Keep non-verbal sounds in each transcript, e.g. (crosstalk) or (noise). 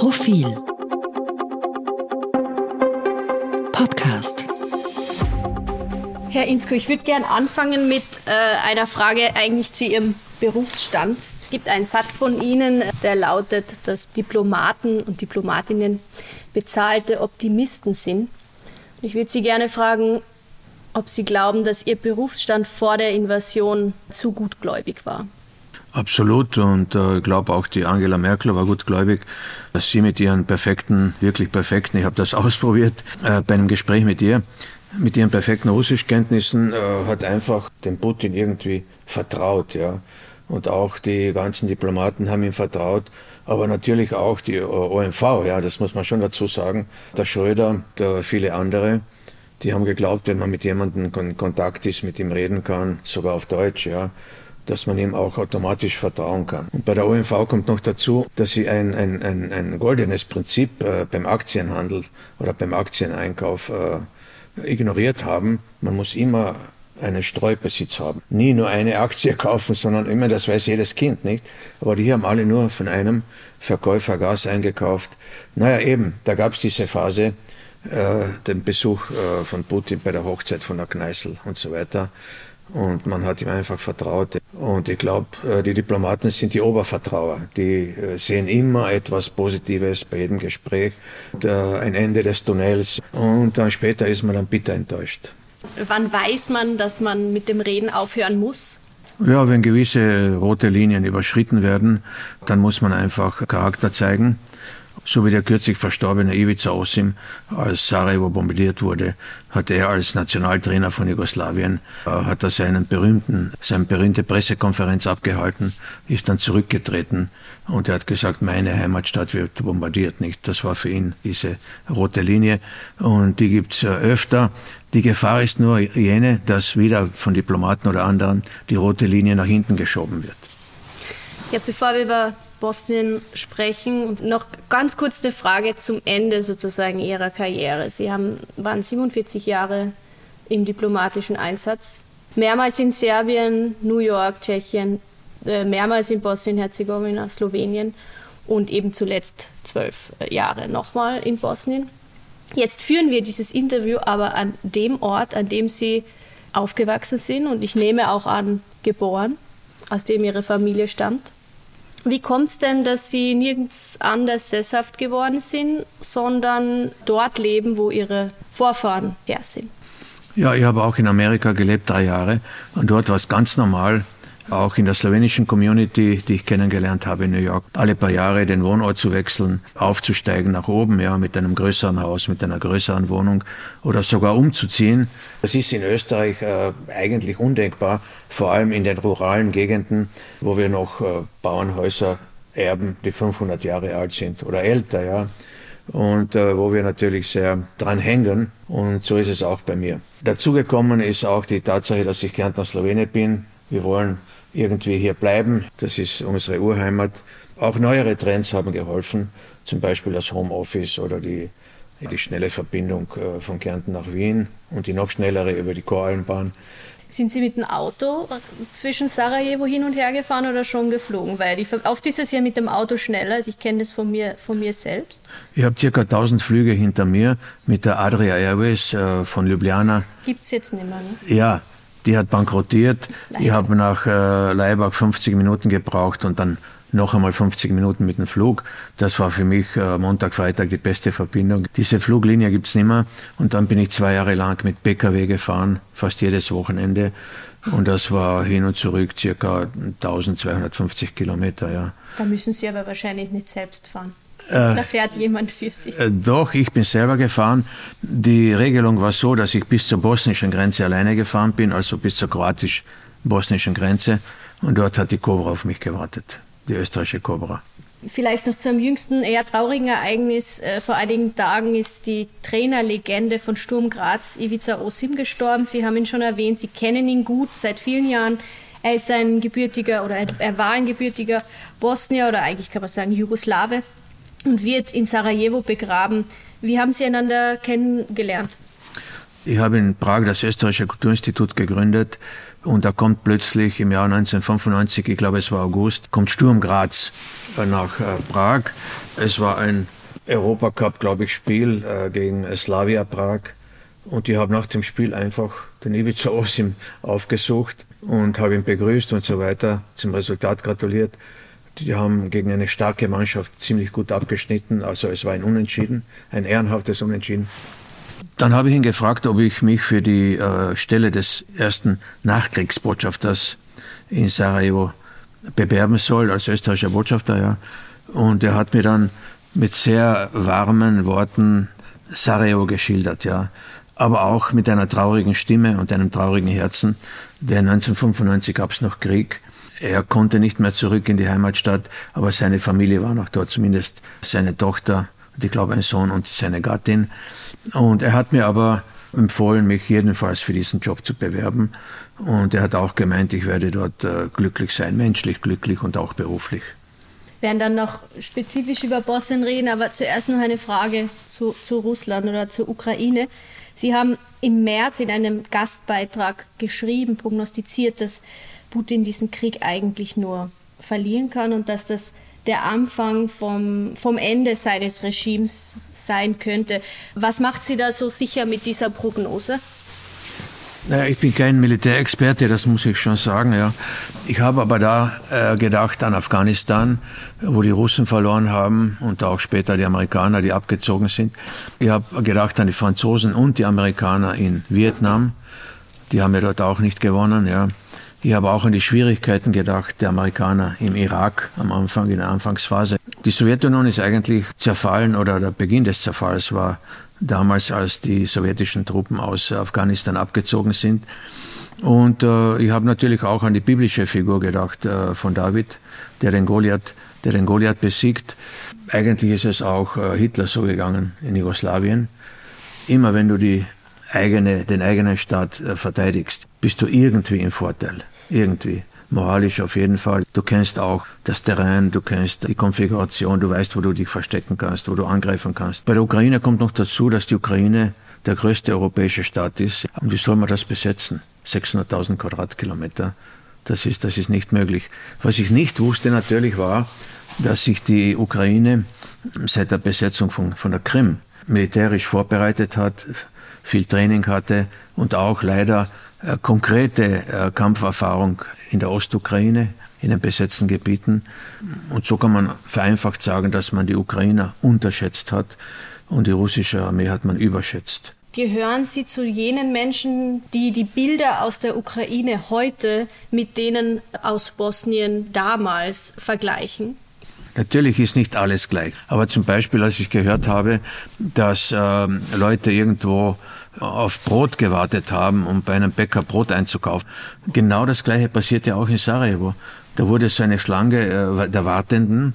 Profil Podcast Herr Insko, ich würde gern anfangen mit äh, einer Frage eigentlich zu Ihrem Berufsstand. Es gibt einen Satz von Ihnen, der lautet, dass Diplomaten und Diplomatinnen bezahlte Optimisten sind. Ich würde Sie gerne fragen, ob Sie glauben, dass Ihr Berufsstand vor der Invasion zu gutgläubig war. Absolut und äh, ich glaube auch die Angela Merkel war gutgläubig, dass sie mit ihren perfekten, wirklich perfekten, ich habe das (laughs) ausprobiert äh, bei einem Gespräch mit ihr, mit ihren perfekten Russischkenntnissen äh, hat einfach dem Putin irgendwie vertraut, ja. Und auch die ganzen Diplomaten haben ihm vertraut, aber natürlich auch die OMV, ja, das muss man schon dazu sagen. Der Schröder, der viele andere, die haben geglaubt, wenn man mit jemandem in Kontakt ist, mit ihm reden kann, sogar auf Deutsch, ja, dass man ihm auch automatisch vertrauen kann. Und bei der OMV kommt noch dazu, dass sie ein, ein, ein, ein goldenes Prinzip äh, beim Aktienhandel oder beim Aktieneinkauf äh, ignoriert haben. Man muss immer einen Streubesitz haben. Nie nur eine Aktie (laughs) kaufen, sondern immer, das weiß jedes Kind, nicht? Aber die haben alle nur von einem Verkäufer Gas eingekauft. Naja, eben, da gab es diese Phase, äh, den Besuch äh, von Putin bei der Hochzeit von der Kneißl und so weiter. Und man hat ihm einfach vertraut. Und ich glaube, äh, die Diplomaten sind die Obervertrauer. Die äh, sehen immer etwas Positives bei jedem Gespräch, ein Ende des Tunnels. Und dann später ist man dann bitter enttäuscht. Wann weiß man, dass man mit dem Reden aufhören muss? Ja, wenn gewisse rote Linien überschritten werden, dann muss man einfach Charakter zeigen so wie der kürzlich verstorbene Ivica Osim, als Sarajevo bombardiert wurde, hat er als Nationaltrainer von Jugoslawien, äh, hat er seinen berühmten, seine berühmte Pressekonferenz abgehalten, ist dann zurückgetreten und er hat gesagt, meine Heimatstadt wird bombardiert nicht. Das war für ihn diese rote Linie und die gibt's äh, öfter. Die Gefahr ist nur jene, dass wieder von Diplomaten oder anderen die rote Linie nach hinten geschoben wird. Ja, bevor wir über Bosnien sprechen. Und noch ganz kurz eine Frage zum Ende sozusagen Ihrer Karriere. Sie haben, waren 47 Jahre im diplomatischen Einsatz, mehrmals in Serbien, New York, Tschechien, äh, mehrmals in Bosnien-Herzegowina, Slowenien und eben zuletzt zwölf äh, Jahre nochmal in Bosnien. Jetzt führen wir dieses Interview aber an dem Ort, an dem Sie aufgewachsen sind und ich nehme auch an, geboren, aus dem Ihre Familie stammt. Wie kommt es denn, dass Sie nirgends anders sesshaft geworden sind, sondern dort leben, wo Ihre Vorfahren her sind? Ja, ich habe auch in Amerika gelebt, drei Jahre. Und dort war es ganz normal, auch in der slowenischen Community, die ich kennengelernt habe in New York, alle paar Jahre den Wohnort zu wechseln, aufzusteigen nach oben, ja, mit einem größeren Haus, mit einer größeren Wohnung oder sogar umzuziehen. Das ist in Österreich äh, eigentlich undenkbar, vor allem in den ruralen Gegenden, wo wir noch äh, Bauernhäuser erben, die 500 Jahre alt sind oder älter, ja und äh, wo wir natürlich sehr dran hängen. Und so ist es auch bei mir. Dazugekommen ist auch die Tatsache, dass ich Kärntner Slowene bin. Wir wollen irgendwie hier bleiben. Das ist unsere Urheimat. Auch neuere Trends haben geholfen, zum Beispiel das Homeoffice oder die, die schnelle Verbindung äh, von Kärnten nach Wien und die noch schnellere über die Korallenbahn. Sind Sie mit dem Auto zwischen Sarajevo hin und her gefahren oder schon geflogen? Weil die, oft ist es ja mit dem Auto schneller. Also ich kenne das von mir, von mir selbst. Ich habe circa 1000 Flüge hinter mir mit der Adria Airways äh, von Ljubljana. Gibt es jetzt nicht mehr, ne? Ja, die hat bankrottiert. Leider. Ich habe nach äh, Leibach 50 Minuten gebraucht und dann noch einmal 50 Minuten mit dem Flug. Das war für mich äh, Montag, Freitag die beste Verbindung. Diese Fluglinie gibt's nicht mehr. Und dann bin ich zwei Jahre lang mit PKW gefahren, fast jedes Wochenende. Und das war hin und zurück circa 1250 Kilometer, ja. Da müssen Sie aber wahrscheinlich nicht selbst fahren. Äh, da fährt jemand für Sie. Äh, doch, ich bin selber gefahren. Die Regelung war so, dass ich bis zur bosnischen Grenze alleine gefahren bin, also bis zur kroatisch-bosnischen Grenze. Und dort hat die Cobra auf mich gewartet, die österreichische Cobra. Vielleicht noch zu einem jüngsten, eher traurigen Ereignis. Äh, vor einigen Tagen ist die Trainerlegende von Sturm Graz, Ivica Osim, gestorben. Sie haben ihn schon erwähnt, Sie kennen ihn gut seit vielen Jahren. Er ist ein gebürtiger oder er war ein gebürtiger Bosnier oder eigentlich kann man sagen Jugoslawe und wird in Sarajevo begraben. Wie haben Sie einander kennengelernt? Ich habe in Prag das Österreichische Kulturinstitut gegründet und da kommt plötzlich im Jahr 1995, ich glaube es war August, kommt Sturm Graz nach Prag. Es war ein Europacup, glaube ich, Spiel gegen Slavia Prag. Und ich habe nach dem Spiel einfach den Ivica Osim aufgesucht und habe ihn begrüßt und so weiter, zum Resultat gratuliert. Die haben gegen eine starke Mannschaft ziemlich gut abgeschnitten, also es war ein Unentschieden, ein ehrenhaftes Unentschieden. Dann habe ich ihn gefragt, ob ich mich für die äh, Stelle des ersten Nachkriegsbotschafters in Sarajevo bewerben soll, als österreichischer Botschafter, ja. Und er hat mir dann mit sehr warmen Worten Sarajevo geschildert, ja aber auch mit einer traurigen Stimme und einem traurigen Herzen. Denn 1995 gab es noch Krieg. Er konnte nicht mehr zurück in die Heimatstadt, aber seine Familie war noch dort, zumindest seine Tochter, und ich glaube ein Sohn und seine Gattin. Und er hat mir aber empfohlen, mich jedenfalls für diesen Job zu bewerben. Und er hat auch gemeint, ich werde dort äh, glücklich sein, menschlich glücklich und auch beruflich. Wir werden dann noch spezifisch über Bosnien reden, aber zuerst noch eine Frage zu, zu Russland oder zur Ukraine. Sie haben im März in einem Gastbeitrag geschrieben, prognostiziert, dass Putin diesen Krieg eigentlich nur verlieren kann und dass das der Anfang vom, vom Ende seines Regimes sein könnte. Was macht Sie da so sicher mit dieser Prognose? Naja, ich bin kein Militärexperte, das muss ich schon sagen. Ja. Ich habe aber da äh, gedacht an Afghanistan, wo die Russen verloren haben und auch später die Amerikaner, die abgezogen sind. Ich habe gedacht an die Franzosen und die Amerikaner in Vietnam. Die haben ja dort auch nicht gewonnen. Ja. Ich habe auch an die Schwierigkeiten gedacht der Amerikaner im Irak am Anfang, in der Anfangsphase. Die Sowjetunion ist eigentlich zerfallen oder der Beginn des Zerfalls war damals, als die sowjetischen Truppen aus Afghanistan abgezogen sind. Und äh, ich habe natürlich auch an die biblische Figur gedacht äh, von David, der den Goliath, der den Goliath besiegt. Eigentlich ist es auch äh, Hitler so gegangen in Jugoslawien. Immer wenn du die eigene, den eigenen Staat äh, verteidigst, bist du irgendwie im Vorteil. Irgendwie moralisch auf jeden Fall. Du kennst auch das Terrain, du kennst die Konfiguration, du weißt, wo du dich verstecken kannst, wo du angreifen kannst. Bei der Ukraine kommt noch dazu, dass die Ukraine der größte europäische Staat ist. Und wie soll man das besetzen? 600.000 Quadratkilometer. Das ist, das ist nicht möglich. Was ich nicht wusste natürlich war, dass sich die Ukraine seit der Besetzung von, von der Krim militärisch vorbereitet hat, viel Training hatte und auch leider äh, konkrete äh, Kampferfahrung in der Ostukraine, in den besetzten Gebieten. Und so kann man vereinfacht sagen, dass man die Ukrainer unterschätzt hat und die russische Armee hat man überschätzt. Gehören Sie zu jenen Menschen, die die Bilder aus der Ukraine heute mit denen aus Bosnien damals vergleichen? Natürlich ist nicht alles gleich. Aber zum Beispiel, als ich gehört habe, dass äh, Leute irgendwo auf Brot gewartet haben, um bei einem Bäcker Brot einzukaufen. Genau das Gleiche passiert ja auch in Sarajevo. Da wurde so eine Schlange äh, der Wartenden,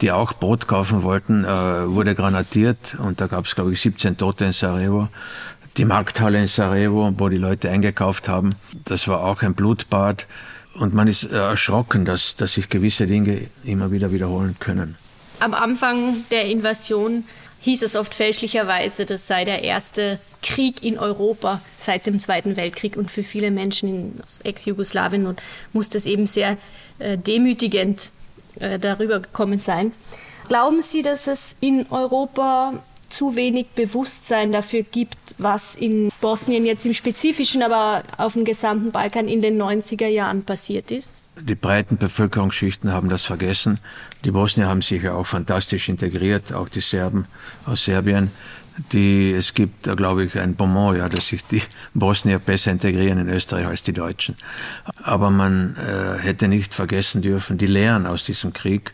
die auch Brot kaufen wollten, äh, wurde granatiert und da gab es, glaube ich, 17 Tote in Sarajevo. Die Markthalle in Sarajevo, wo die Leute eingekauft haben, das war auch ein Blutbad. Und man ist äh, erschrocken, dass, dass sich gewisse Dinge immer wieder wiederholen können. Am Anfang der Invasion hieß es oft fälschlicherweise, das sei der erste Krieg in Europa seit dem Zweiten Weltkrieg und für viele Menschen in Ex-Jugoslawien muss das eben sehr äh, demütigend äh, darüber gekommen sein. Glauben Sie, dass es in Europa zu wenig Bewusstsein dafür gibt, was in Bosnien jetzt im Spezifischen, aber auf dem gesamten Balkan in den 90er Jahren passiert ist? Die breiten Bevölkerungsschichten haben das vergessen. Die Bosnier haben sich ja auch fantastisch integriert, auch die Serben aus Serbien. Die, es gibt, glaube ich, ein Bonmot, ja, dass sich die (laughs) Bosnier besser integrieren in Österreich als die Deutschen. Aber man äh, hätte nicht vergessen dürfen, die Lehren aus diesem Krieg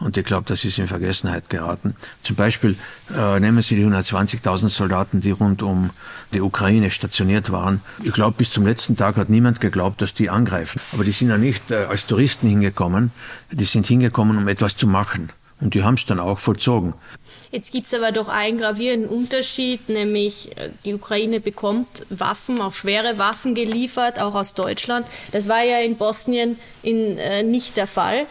und ich glaube, das ist in Vergessenheit geraten. Zum Beispiel äh, nehmen Sie die 120.000 Soldaten, die rund um die Ukraine stationiert waren. Ich glaube, bis zum letzten Tag hat niemand geglaubt, dass die angreifen. Aber die sind ja nicht äh, als Touristen hingekommen. Die sind hingekommen, um etwas zu machen. Und die haben es dann auch vollzogen. Jetzt gibt es aber doch einen gravierenden Unterschied, nämlich äh, die Ukraine bekommt Waffen, auch schwere Waffen geliefert, auch aus Deutschland. Das war ja in Bosnien in, äh, nicht der Fall.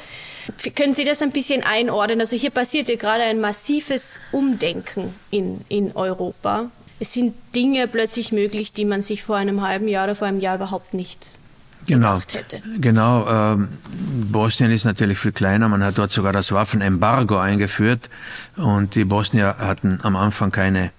Können Sie das ein bisschen einordnen? Also hier passiert ja gerade ein massives Umdenken in, in Europa. es sind Dinge plötzlich möglich, die man sich vor einem halben Jahr oder vor einem Jahr überhaupt nicht genau, hätte. Genau. Ähm, Bosnien ist natürlich viel kleiner. Man hat dort sogar das Waffenembargo eingeführt und die Bosnier hatten am Anfang keine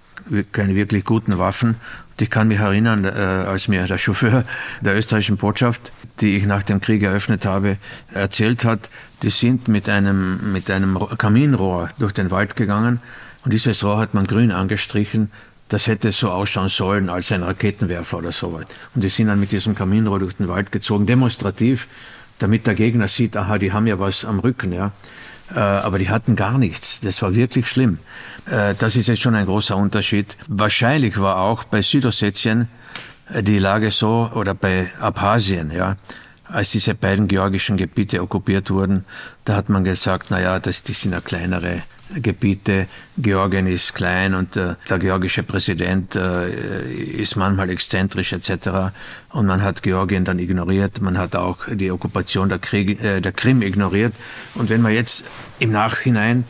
keine wirklich guten Waffen. ich kann mich erinnern, äh, als mir der Chauffeur der österreichischen Botschaft, die ich nach dem Krieg eröffnet habe, erzählt hat, die sind mit einem, mit einem Kaminrohr durch den Wald gegangen und dieses Rohr hat man grün angestrichen das hätte so ausschauen sollen als ein Raketenwerfer oder so weit. Und die sind dann mit diesem Kaminrohr durch den Wald gezogen, demonstrativ, damit der Gegner sieht, aha, die haben ja was am Rücken, ja. Äh, aber die hatten gar nichts. Das war wirklich schlimm. Äh, das ist jetzt schon ein großer Unterschied. Wahrscheinlich war auch bei Südossetien äh, die Lage so, oder bei Abhasien, ja, als diese beiden georgischen Gebiete okkupiert wurden, da hat man gesagt, na ja, das, die sind ja kleinere Gebiete. Georgien ist klein und äh, der georgische Präsident äh, ist manchmal exzentrisch etc. Und man hat Georgien dann ignoriert. Man hat auch die Okkupation der, Krieg, äh, der Krim ignoriert. Und wenn man jetzt im Nachhinein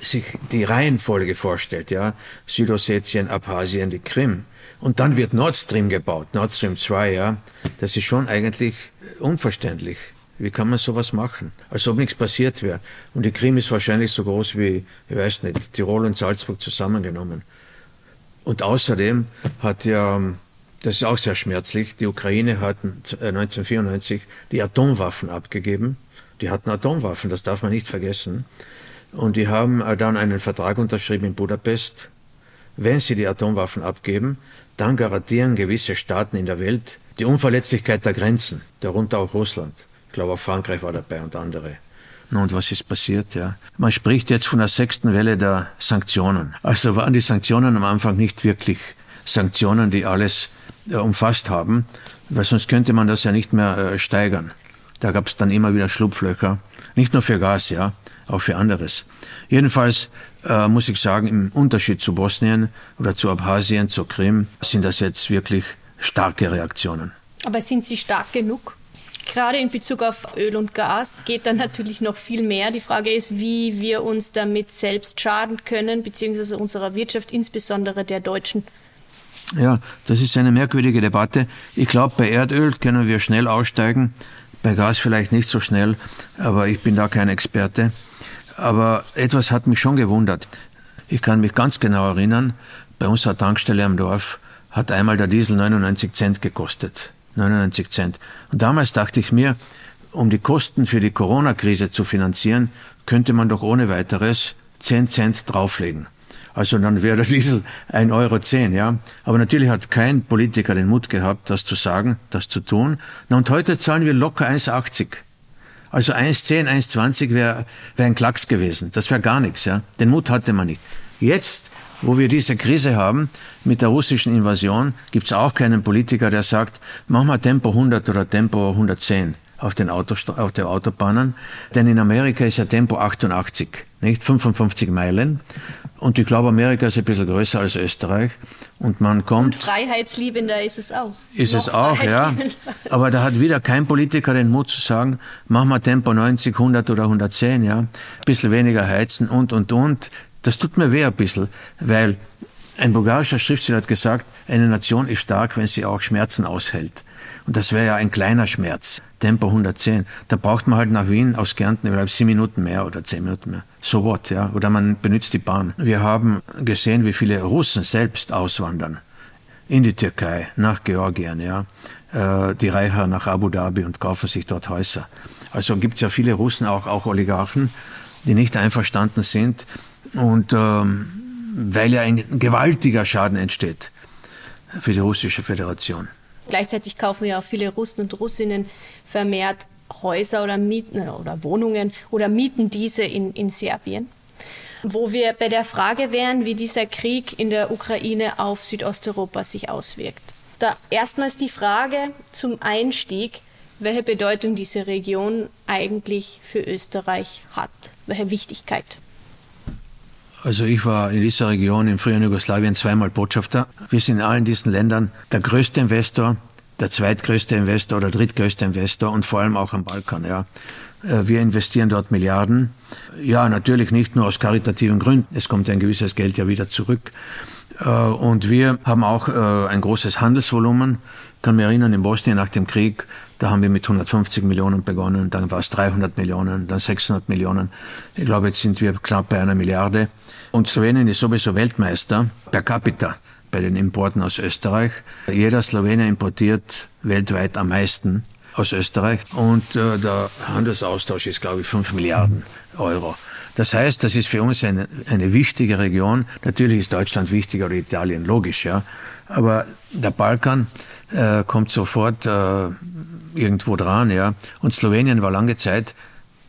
sich die Reihenfolge vorstellt, ja, Südossetien, Abhasien, die Krim, und dann wird Nord Stream gebaut, Nord Stream 2, ja, das ist schon eigentlich unverständlich. Wie kann man sowas machen? Als ob nichts passiert wäre. Und die Krim ist wahrscheinlich so groß wie, ich weiß nicht, Tirol und Salzburg zusammengenommen. Und außerdem hat ja, das ist auch sehr schmerzlich, die Ukraine hat 1994 äh, die Atomwaffen abgegeben. Die hatten Atomwaffen, das darf man nicht vergessen. Und die haben äh, dann einen Vertrag unterschrieben in Budapest. Wenn sie die Atomwaffen abgeben, dann garantieren gewisse Staaten in der Welt die Unverletzlichkeit der Grenzen, darunter auch Russland. Ich glaube, auch Frankreich war dabei und andere. Und was ist passiert? Ja, man spricht jetzt von der sechsten Welle der Sanktionen. Also waren die Sanktionen am Anfang nicht wirklich Sanktionen, die alles äh, umfasst haben, weil sonst könnte man das ja nicht mehr äh, steigern. Da gab es dann immer wieder Schlupflöcher, nicht nur für Gas, ja, auch für anderes. Jedenfalls äh, muss ich sagen, im Unterschied zu Bosnien oder zu Abhasien, zu Krim, sind das jetzt wirklich starke Reaktionen. Aber sind sie stark genug? Gerade in Bezug auf Öl und Gas geht dann natürlich noch viel mehr. Die Frage ist, wie wir uns damit selbst schaden können, beziehungsweise unserer Wirtschaft, insbesondere der deutschen. Ja, das ist eine merkwürdige Debatte. Ich glaube, bei Erdöl können wir schnell aussteigen, bei Gas vielleicht nicht so schnell, aber ich bin da kein Experte. Aber etwas hat mich schon gewundert. Ich kann mich ganz genau erinnern, bei unserer Tankstelle am Dorf hat einmal der Diesel 99 Cent gekostet. 99 Cent. Und damals dachte ich mir, um die Kosten für die Corona-Krise zu finanzieren, könnte man doch ohne weiteres 10 Cent drauflegen. Also dann wäre der Diesel 1,10 Euro, ja. Aber natürlich hat kein Politiker den Mut gehabt, das zu sagen, das zu tun. Na, und heute zahlen wir locker 1,80. Also 1,10, 1,20 wäre wär ein Klacks gewesen. Das wäre gar nichts, ja. Den Mut hatte man nicht. Jetzt wo wir diese Krise haben mit der russischen Invasion, gibt es auch keinen Politiker, der sagt, mach mal Tempo 100 oder Tempo 110 auf den, Autost auf den Autobahnen. Denn in Amerika ist ja Tempo 88, nicht 55 Meilen. Und ich glaube, Amerika ist ein bisschen größer als Österreich. Und man kommt. Und freiheitsliebender ist es auch. Ist Noch es auch, ja. Aber da hat wieder kein Politiker den Mut zu sagen, mach mal Tempo 90, 100 oder 110, ja. Ein bisschen weniger heizen und, und, und. Das tut mir weh ein bisschen, weil ein bulgarischer Schriftsteller hat gesagt, eine Nation ist stark, wenn sie auch Schmerzen aushält. Und das wäre ja ein kleiner Schmerz. Tempo 110. Da braucht man halt nach Wien aus Kärnten vielleicht sieben Minuten mehr oder zehn Minuten mehr. So what, ja. Oder man benutzt die Bahn. Wir haben gesehen, wie viele Russen selbst auswandern. In die Türkei, nach Georgien, ja. Äh, die Reicher nach Abu Dhabi und kaufen sich dort Häuser. Also gibt es ja viele Russen, auch, auch Oligarchen, die nicht einverstanden sind und ähm, weil ja ein gewaltiger Schaden entsteht für die russische Föderation. Gleichzeitig kaufen ja auch viele Russen und Russinnen vermehrt Häuser oder mieten oder Wohnungen oder mieten diese in, in Serbien. Wo wir bei der Frage wären, wie dieser Krieg in der Ukraine auf Südosteuropa sich auswirkt. Da erstmals die Frage zum Einstieg, welche Bedeutung diese Region eigentlich für Österreich hat, welche Wichtigkeit. Also ich war in dieser Region im früheren Jugoslawien zweimal Botschafter. Wir sind in allen diesen Ländern der größte Investor, der zweitgrößte Investor oder drittgrößte Investor und vor allem auch am Balkan. Ja. Äh, wir investieren dort Milliarden. Ja, natürlich nicht nur aus karitativen Gründen. Es kommt ein gewisses Geld ja wieder zurück. Äh, und wir haben auch äh, ein großes Handelsvolumen. Ich kann mich erinnern, in Bosnien nach dem Krieg, da haben wir mit 150 Millionen begonnen, dann war es 300 Millionen, dann 600 Millionen. Ich glaube, jetzt sind wir knapp bei einer Milliarde. Und Slowenien ist sowieso Weltmeister per capita bei den Importen aus Österreich. Jeder Slowenier importiert weltweit am meisten aus Österreich und äh, der Handelsaustausch ist, glaube ich, 5 Milliarden Euro. Das heißt, das ist für uns eine, eine wichtige Region. Natürlich ist Deutschland wichtiger oder Italien, logisch, ja. Aber der Balkan äh, kommt sofort äh, irgendwo dran, ja. Und Slowenien war lange Zeit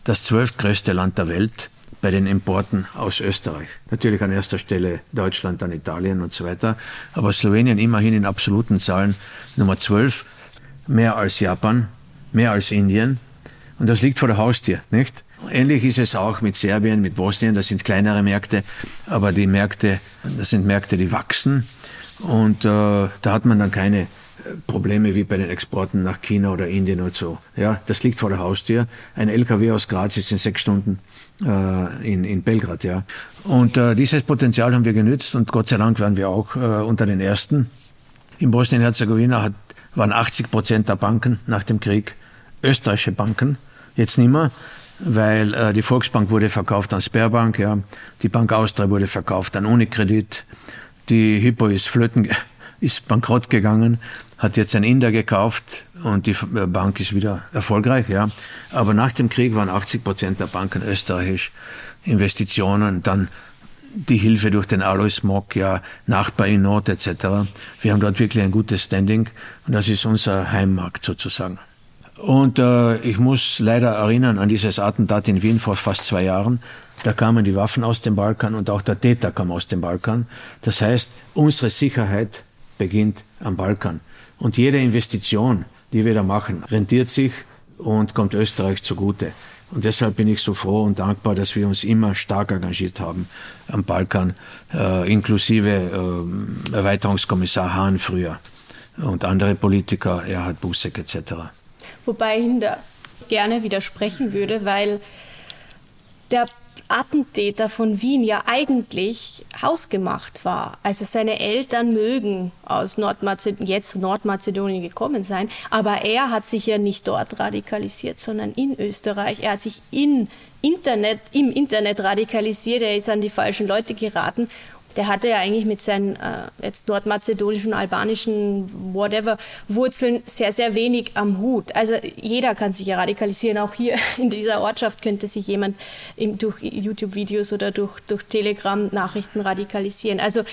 das zwölftgrößte Land der Welt bei den Importen aus Österreich. Natürlich an erster Stelle Deutschland, dann Italien und so weiter. Aber Slowenien immerhin in absoluten Zahlen Nummer 12, mehr als Japan, mehr als Indien. Und das liegt vor der Haustür, nicht? Ähnlich ist es auch mit Serbien, mit Bosnien. Das sind kleinere Märkte, aber die Märkte, das sind Märkte, die wachsen. Und äh, da hat man dann keine Probleme wie bei den Exporten nach China oder Indien und so. Ja, das liegt vor der Haustür. Ein LKW aus Graz ist in sechs Stunden äh, in, in Belgrad. Ja, und äh, dieses Potenzial haben wir genützt und Gott sei Dank waren wir auch äh, unter den ersten. In Bosnien-Herzegowina waren 80 Prozent der Banken nach dem Krieg österreichische Banken. Jetzt nicht mehr, weil äh, die Volksbank wurde verkauft an Sperrbank, ja, die Bank Austria wurde verkauft an Unikredit, die Hypo ist flöten ist bankrott gegangen, hat jetzt ein Inder gekauft und die äh, Bank ist wieder erfolgreich, ja. Aber nach dem Krieg waren 80 Prozent der Banken österreichisch. Investitionen, dann die Hilfe durch den Alois Mock, ja, Nachbar in Not etc. Wir haben dort wirklich ein gutes Standing und das ist unser Heimmarkt sozusagen. Und äh, ich muss leider erinnern an dieses Attentat in Wien vor fast zwei Jahren. Da kamen die Waffen aus dem Balkan und auch der Täter kam aus dem Balkan. Das heißt, unsere Sicherheit beginnt am Balkan. Und jede Investition, die wir da machen, rentiert sich und kommt Österreich zugute. Und deshalb bin ich so froh und dankbar, dass wir uns immer stark engagiert haben am Balkan, äh, inklusive äh, Erweiterungskommissar Hahn früher und andere Politiker, Erhard Busek etc. Wobei ich da gerne widersprechen würde, weil der Attentäter von Wien ja eigentlich hausgemacht war. Also seine Eltern mögen aus Nordmazedonien, jetzt Nordmazedonien gekommen sein, aber er hat sich ja nicht dort radikalisiert, sondern in Österreich. Er hat sich in Internet, im Internet radikalisiert, er ist an die falschen Leute geraten der hatte ja eigentlich mit seinen äh, jetzt nordmazedonischen, albanischen, whatever Wurzeln sehr, sehr wenig am Hut. Also jeder kann sich ja radikalisieren. Auch hier (laughs) in dieser Ortschaft könnte sich jemand im, durch YouTube-Videos oder durch, durch Telegram-Nachrichten radikalisieren. Also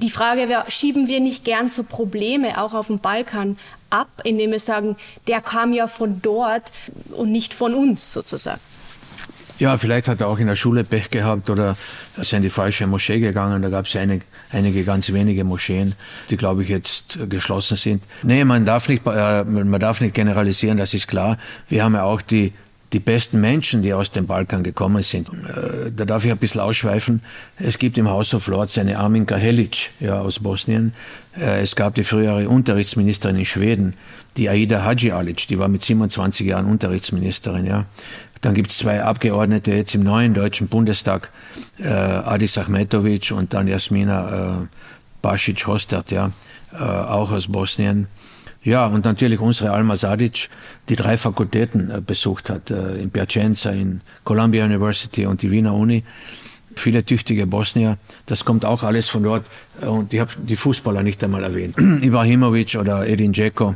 die Frage wäre, schieben wir nicht gern so Probleme auch auf dem Balkan ab, indem wir sagen, der kam ja von dort und nicht von uns sozusagen? Ja, vielleicht hat er auch in der Schule Pech gehabt oder ist in die falsche Moschee gegangen. Da gab es einige, einige ganz wenige Moscheen, die, glaube ich, jetzt geschlossen sind. Nee, man darf nicht, äh, man darf nicht generalisieren, das ist klar. Wir haben ja auch die die besten Menschen, die aus dem Balkan gekommen sind. Äh, da darf ich ein bisschen ausschweifen. Es gibt im House of Lords eine Armin Kahelic ja, aus Bosnien. Äh, es gab die frühere Unterrichtsministerin in Schweden, die Aida Hadji Alic, die war mit 27 Jahren Unterrichtsministerin. Ja. Dann gibt es zwei Abgeordnete jetzt im neuen Deutschen Bundestag, äh, Adis Ahmetovic und dann Jasmina äh, Basic-Hostert, ja, äh, auch aus Bosnien. Ja, und natürlich unsere Alma Sadic, die drei Fakultäten äh, besucht hat, äh, in Piacenza, in Columbia University und die Wiener Uni. Viele tüchtige Bosnier, das kommt auch alles von dort. Äh, und ich habe die Fußballer nicht einmal erwähnt. (clears throat) Ibrahimovic oder Edin Dzeko,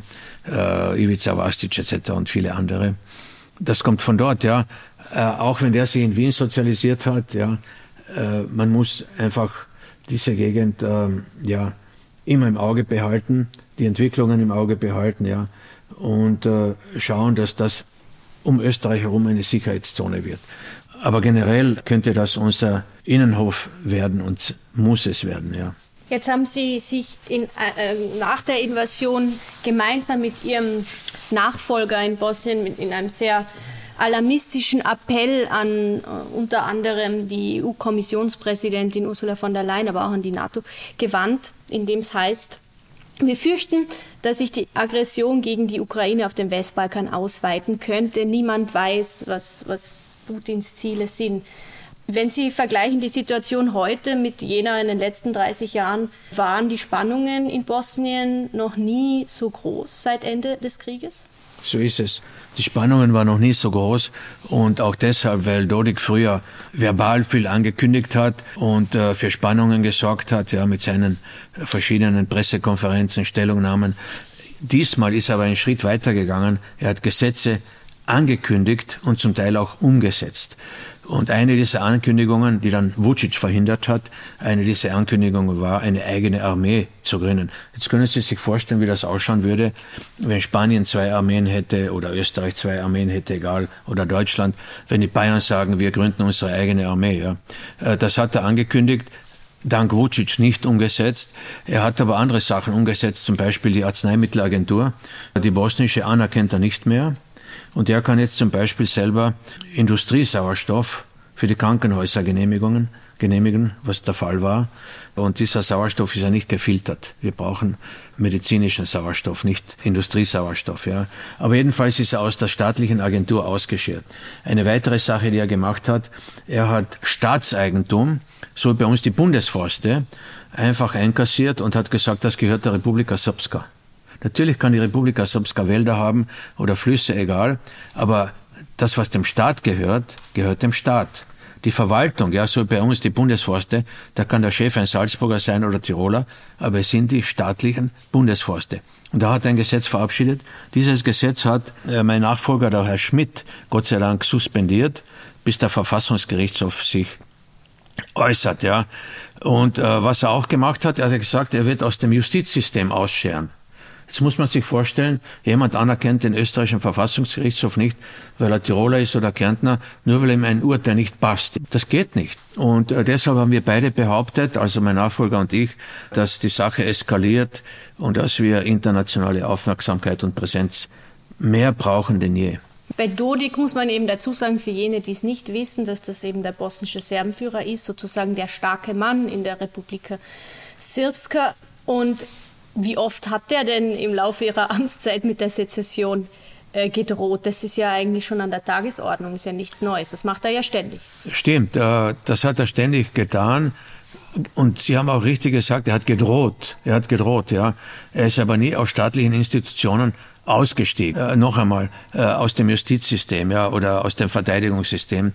äh, Ivica Vastic etc. und viele andere das kommt von dort, ja. Äh, auch wenn der sich in Wien sozialisiert hat, ja. Äh, man muss einfach diese Gegend, äh, ja, immer im Auge behalten, die Entwicklungen im Auge behalten, ja. Und äh, schauen, dass das um Österreich herum eine Sicherheitszone wird. Aber generell könnte das unser Innenhof werden und muss es werden, ja. Jetzt haben Sie sich in, äh, nach der Invasion gemeinsam mit Ihrem Nachfolger in Bosnien in einem sehr alarmistischen Appell an uh, unter anderem die EU-Kommissionspräsidentin Ursula von der Leyen, aber auch an die NATO gewandt, in dem es heißt, Wir fürchten, dass sich die Aggression gegen die Ukraine auf dem Westbalkan ausweiten könnte. Niemand weiß, was, was Putins Ziele sind. Wenn Sie vergleichen die Situation heute mit jener in den letzten 30 Jahren, waren die Spannungen in Bosnien noch nie so groß seit Ende des Krieges? So ist es. Die Spannungen waren noch nie so groß und auch deshalb, weil Dodik früher verbal viel angekündigt hat und äh, für Spannungen gesorgt hat, ja, mit seinen verschiedenen Pressekonferenzen, Stellungnahmen. Diesmal ist er aber einen Schritt weitergegangen. Er hat Gesetze angekündigt und zum Teil auch umgesetzt. Und eine dieser Ankündigungen, die dann Vucic verhindert hat, eine dieser Ankündigungen war, eine eigene Armee zu gründen. Jetzt können Sie sich vorstellen, wie das ausschauen würde, wenn Spanien zwei Armeen hätte oder Österreich zwei Armeen hätte, egal, oder Deutschland, wenn die Bayern sagen, wir gründen unsere eigene Armee. Ja. Äh, das hat er angekündigt, dank Vucic nicht umgesetzt. Er hat aber andere Sachen umgesetzt, zum Beispiel die Arzneimittelagentur. Die bosnische anerkennt er nicht mehr. Und der kann jetzt zum Beispiel selber Industriesauerstoff für die Krankenhäuser genehmigen, was der Fall war. Und dieser Sauerstoff ist ja nicht gefiltert. Wir brauchen medizinischen Sauerstoff, nicht Industriesauerstoff. Ja. Aber jedenfalls ist er aus der staatlichen Agentur ausgeschert. Eine weitere Sache, die er gemacht hat, er hat Staatseigentum, so bei uns die Bundesforste, einfach einkassiert und hat gesagt, das gehört der Republika Srpska. Natürlich kann die Republika Srpska Wälder haben oder Flüsse, egal, aber das, was dem Staat gehört, gehört dem Staat. Die Verwaltung, ja, so bei uns die Bundesforste, da kann der Chef ein Salzburger sein oder Tiroler, aber es sind die staatlichen Bundesforste. Und da hat ein Gesetz verabschiedet. Dieses Gesetz hat äh, mein Nachfolger, der Herr Schmidt, Gott sei Dank suspendiert, bis der Verfassungsgerichtshof sich äußert, ja. Und äh, was er auch gemacht hat, er hat gesagt, er wird aus dem Justizsystem ausscheren. Jetzt muss man sich vorstellen, jemand anerkennt den österreichischen Verfassungsgerichtshof nicht, weil er Tiroler ist oder Kärntner, nur weil ihm ein Urteil nicht passt. Das geht nicht. Und äh, deshalb haben wir beide behauptet, also mein Nachfolger und ich, dass die Sache eskaliert und dass wir internationale Aufmerksamkeit und Präsenz mehr brauchen denn je. Bei Dodik muss man eben dazu sagen, für jene, die es nicht wissen, dass das eben der bosnische Serbenführer ist, sozusagen der starke Mann in der Republika Srpska. Und wie oft hat der denn im Laufe ihrer Amtszeit mit der Sezession äh, gedroht? Das ist ja eigentlich schon an der Tagesordnung, ist ja nichts Neues. Das macht er ja ständig. Stimmt, äh, das hat er ständig getan. Und Sie haben auch richtig gesagt, er hat gedroht. Er hat gedroht, ja. Er ist aber nie aus staatlichen Institutionen ausgestiegen. Äh, noch einmal, äh, aus dem Justizsystem, ja, oder aus dem Verteidigungssystem.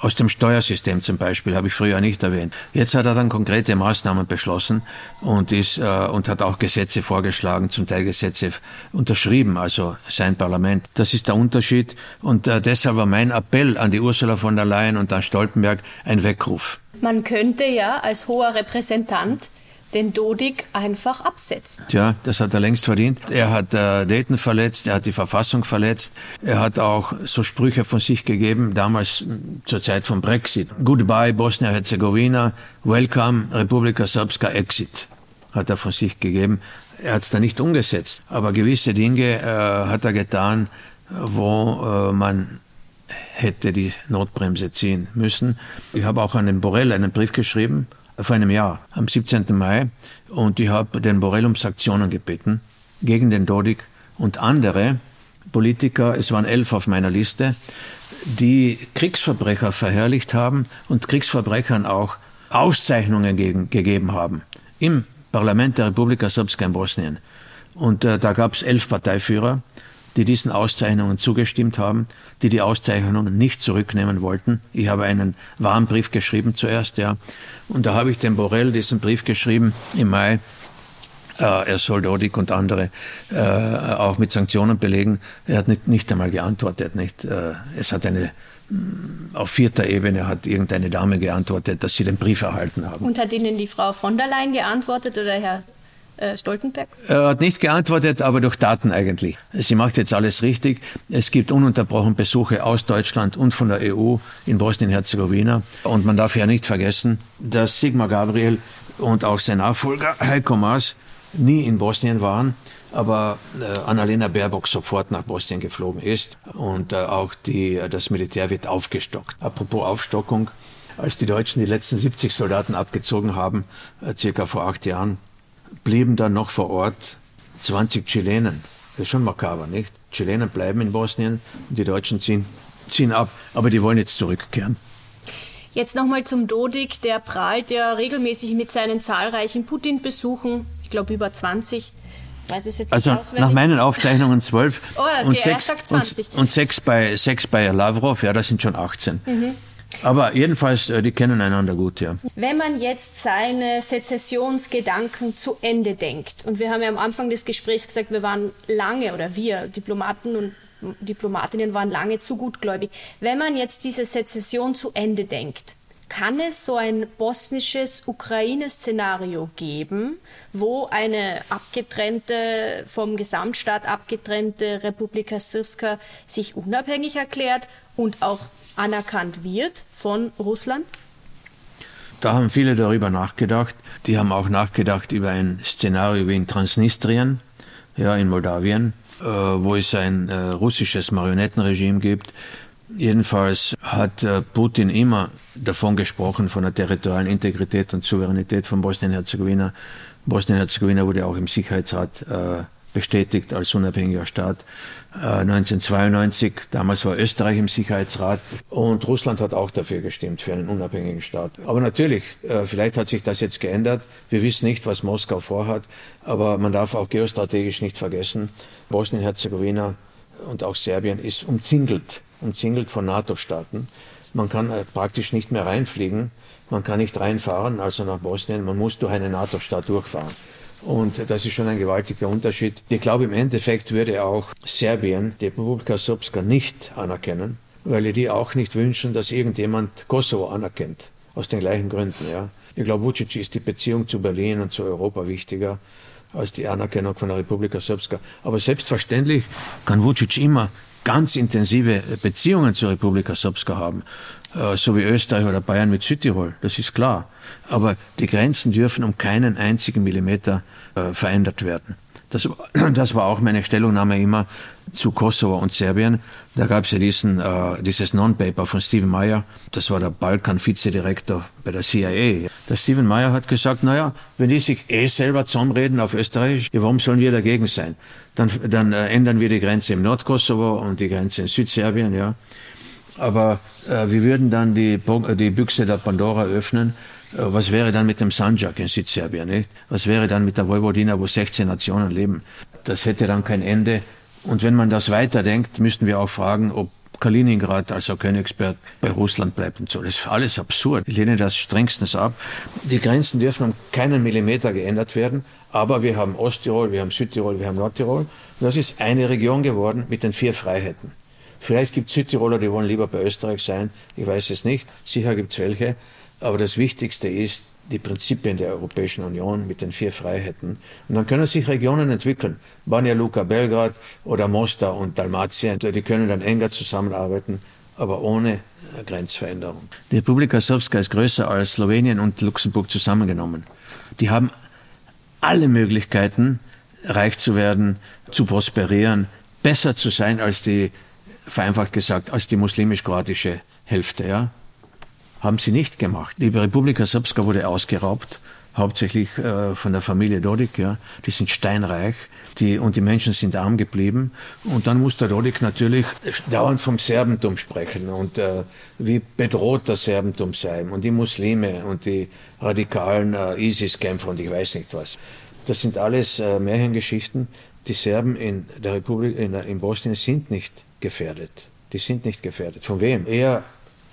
Aus dem Steuersystem zum Beispiel habe ich früher nicht erwähnt. Jetzt hat er dann konkrete Maßnahmen beschlossen und ist äh, und hat auch Gesetze vorgeschlagen, zum Teil Gesetze unterschrieben, also sein Parlament. Das ist der Unterschied und äh, deshalb war mein Appell an die Ursula von der Leyen und an Stoltenberg ein Weckruf. Man könnte ja als hoher Repräsentant den Dodik einfach absetzen. Tja, das hat er längst verdient. Er hat äh, Dayton verletzt, er hat die Verfassung verletzt, er hat auch so Sprüche von sich gegeben, damals zur Zeit vom Brexit. Goodbye Bosnia-Herzegowina, welcome Republika Srpska Exit, hat er von sich gegeben. Er hat es da nicht umgesetzt, aber gewisse Dinge äh, hat er getan, wo äh, man hätte die Notbremse ziehen müssen. Ich habe auch an den Borrell einen Brief geschrieben, vor einem Jahr, am 17. Mai, und ich habe den Borrell um Sanktionen gebeten gegen den Dodik und andere Politiker, es waren elf auf meiner Liste, die Kriegsverbrecher verherrlicht haben und Kriegsverbrechern auch Auszeichnungen gegen, gegeben haben im Parlament der Republika Srpska in Bosnien. Und äh, da gab es elf Parteiführer, die diesen Auszeichnungen zugestimmt haben, die die Auszeichnungen nicht zurücknehmen wollten. Ich habe einen Warnbrief geschrieben zuerst, ja. Und da habe ich dem Borrell diesen Brief geschrieben im Mai. Äh, er soll Dodik und andere äh, auch mit Sanktionen belegen. Er hat nicht, nicht einmal geantwortet. Nicht. Äh, es hat eine mm, auf vierter Ebene hat irgendeine Dame geantwortet, dass sie den Brief erhalten haben. Und hat Ihnen die Frau von der Leyen geantwortet oder Herr Stoltenberg? Er hat nicht geantwortet, aber durch Daten eigentlich. Sie macht jetzt alles richtig. Es gibt ununterbrochen Besuche aus Deutschland und von der EU in Bosnien-Herzegowina. Und man darf ja nicht vergessen, dass Sigmar Gabriel und auch sein Nachfolger Heiko Maas nie in Bosnien waren, aber äh, Annalena Baerbock sofort nach Bosnien geflogen ist und äh, auch die, das Militär wird aufgestockt. Apropos Aufstockung, als die Deutschen die letzten 70 Soldaten abgezogen haben, circa vor acht Jahren, blieben dann noch vor Ort 20 Chilenen. Das ist schon makaber, nicht? Chilenen bleiben in Bosnien und die Deutschen ziehen, ziehen ab, aber die wollen jetzt zurückkehren. Jetzt nochmal zum Dodik, der prahlt ja regelmäßig mit seinen zahlreichen Putin-Besuchen, ich glaube über 20. Weiß es jetzt also nach meinen Aufzeichnungen zwölf (laughs) oh, okay, und, sechs, und, und, sechs, bei, sechs bei Lavrov, ja, das sind schon 18. Mhm. Aber jedenfalls, äh, die kennen einander gut, ja. Wenn man jetzt seine Sezessionsgedanken zu Ende denkt, und wir haben ja am Anfang des Gesprächs gesagt, wir waren lange, oder wir, Diplomaten und Diplomatinnen waren lange zu gutgläubig. Wenn man jetzt diese Sezession zu Ende denkt, kann es so ein bosnisches Ukraine-Szenario geben, wo eine abgetrennte, vom Gesamtstaat abgetrennte Republika Srpska sich unabhängig erklärt und auch anerkannt wird von Russland? Da haben viele darüber nachgedacht. Die haben auch nachgedacht über ein Szenario wie in Transnistrien, ja, in Moldawien, äh, wo es ein äh, russisches Marionettenregime gibt. Jedenfalls hat äh, Putin immer davon gesprochen, von der territorialen Integrität und Souveränität von Bosnien-Herzegowina. Bosnien-Herzegowina wurde auch im Sicherheitsrat äh, bestätigt als unabhängiger Staat. Äh, 1992, damals war Österreich im Sicherheitsrat und Russland hat auch dafür gestimmt, für einen unabhängigen Staat. Aber natürlich, äh, vielleicht hat sich das jetzt geändert. Wir wissen nicht, was Moskau vorhat, aber man darf auch geostrategisch nicht vergessen, Bosnien-Herzegowina und auch Serbien ist umzingelt, umzingelt von NATO-Staaten. Man kann äh, praktisch nicht mehr reinfliegen, man kann nicht reinfahren, also nach Bosnien, man muss durch einen NATO-Staat durchfahren. Und das ist schon ein gewaltiger Unterschied. Ich glaube, im Endeffekt würde auch Serbien die Republika Srpska nicht anerkennen, weil die auch nicht wünschen, dass irgendjemand Kosovo anerkennt. Aus den gleichen Gründen, ja. Ich glaube, Vucic ist die Beziehung zu Berlin und zu Europa wichtiger als die Anerkennung von der Republika Srpska. Aber selbstverständlich kann Vucic immer ganz intensive Beziehungen zur Republika Srpska haben, so wie Österreich oder Bayern mit Südtirol, das ist klar. Aber die Grenzen dürfen um keinen einzigen Millimeter äh, verändert werden. Das, (clears throat) das war auch meine Stellungnahme immer zu Kosovo und Serbien. Da gab es ja diesen, äh, dieses Non-Paper von Stephen Meyer, das war der Balkan-Vizedirektor bei der CIA. Der Stephen Meyer hat gesagt, naja, wenn die sich eh selber zusammenreden auf Österreich, ja, warum sollen wir dagegen sein? Dann, dann äh, ändern wir die Grenze im Nordkosovo und die Grenze in Südserbien, ja. Aber äh, wir würden dann die, die Büchse der Pandora öffnen äh, was wäre dann mit dem Sanjak in Südserbien? Nicht? Was wäre dann mit der Vojvodina, wo 16 Nationen leben? Das hätte dann kein Ende. Und wenn man das weiterdenkt, müssten wir auch fragen, ob Kaliningrad, also Königsberg, bei Russland bleibt und so. Das ist alles absurd. Ich lehne das strengstens ab. Die Grenzen dürfen um keinen Millimeter geändert werden. Aber wir haben Osttirol, wir haben Südtirol, wir haben Nordtirol. Das ist eine Region geworden mit den vier Freiheiten. Vielleicht gibt es Südtiroler, die wollen lieber bei Österreich sein. Ich weiß es nicht. Sicher gibt es welche. Aber das Wichtigste ist die Prinzipien der Europäischen Union mit den vier Freiheiten. Und dann können sich Regionen entwickeln. Banja Luka, Belgrad oder Mostar und Dalmatien. Die können dann enger zusammenarbeiten, aber ohne äh, Grenzveränderung. Die Republika Srpska ist größer als Slowenien und Luxemburg zusammengenommen. Die haben alle Möglichkeiten, reich zu werden, zu prosperieren, besser zu sein als die, vereinfacht gesagt, als die muslimisch-kroatische Hälfte, ja haben sie nicht gemacht. Die Republika Srpska wurde ausgeraubt, hauptsächlich äh, von der Familie Dodik. Ja. Die sind steinreich die, und die Menschen sind arm geblieben. Und dann muss der Dodik natürlich dauernd vom Serbentum sprechen und äh, wie bedroht das Serbentum sei und die Muslime und die radikalen äh, ISIS-Kämpfer und ich weiß nicht was. Das sind alles äh, Märchengeschichten. Die Serben in der Republik, in, in Bosnien sind nicht gefährdet. Die sind nicht gefährdet. Von wem? Eher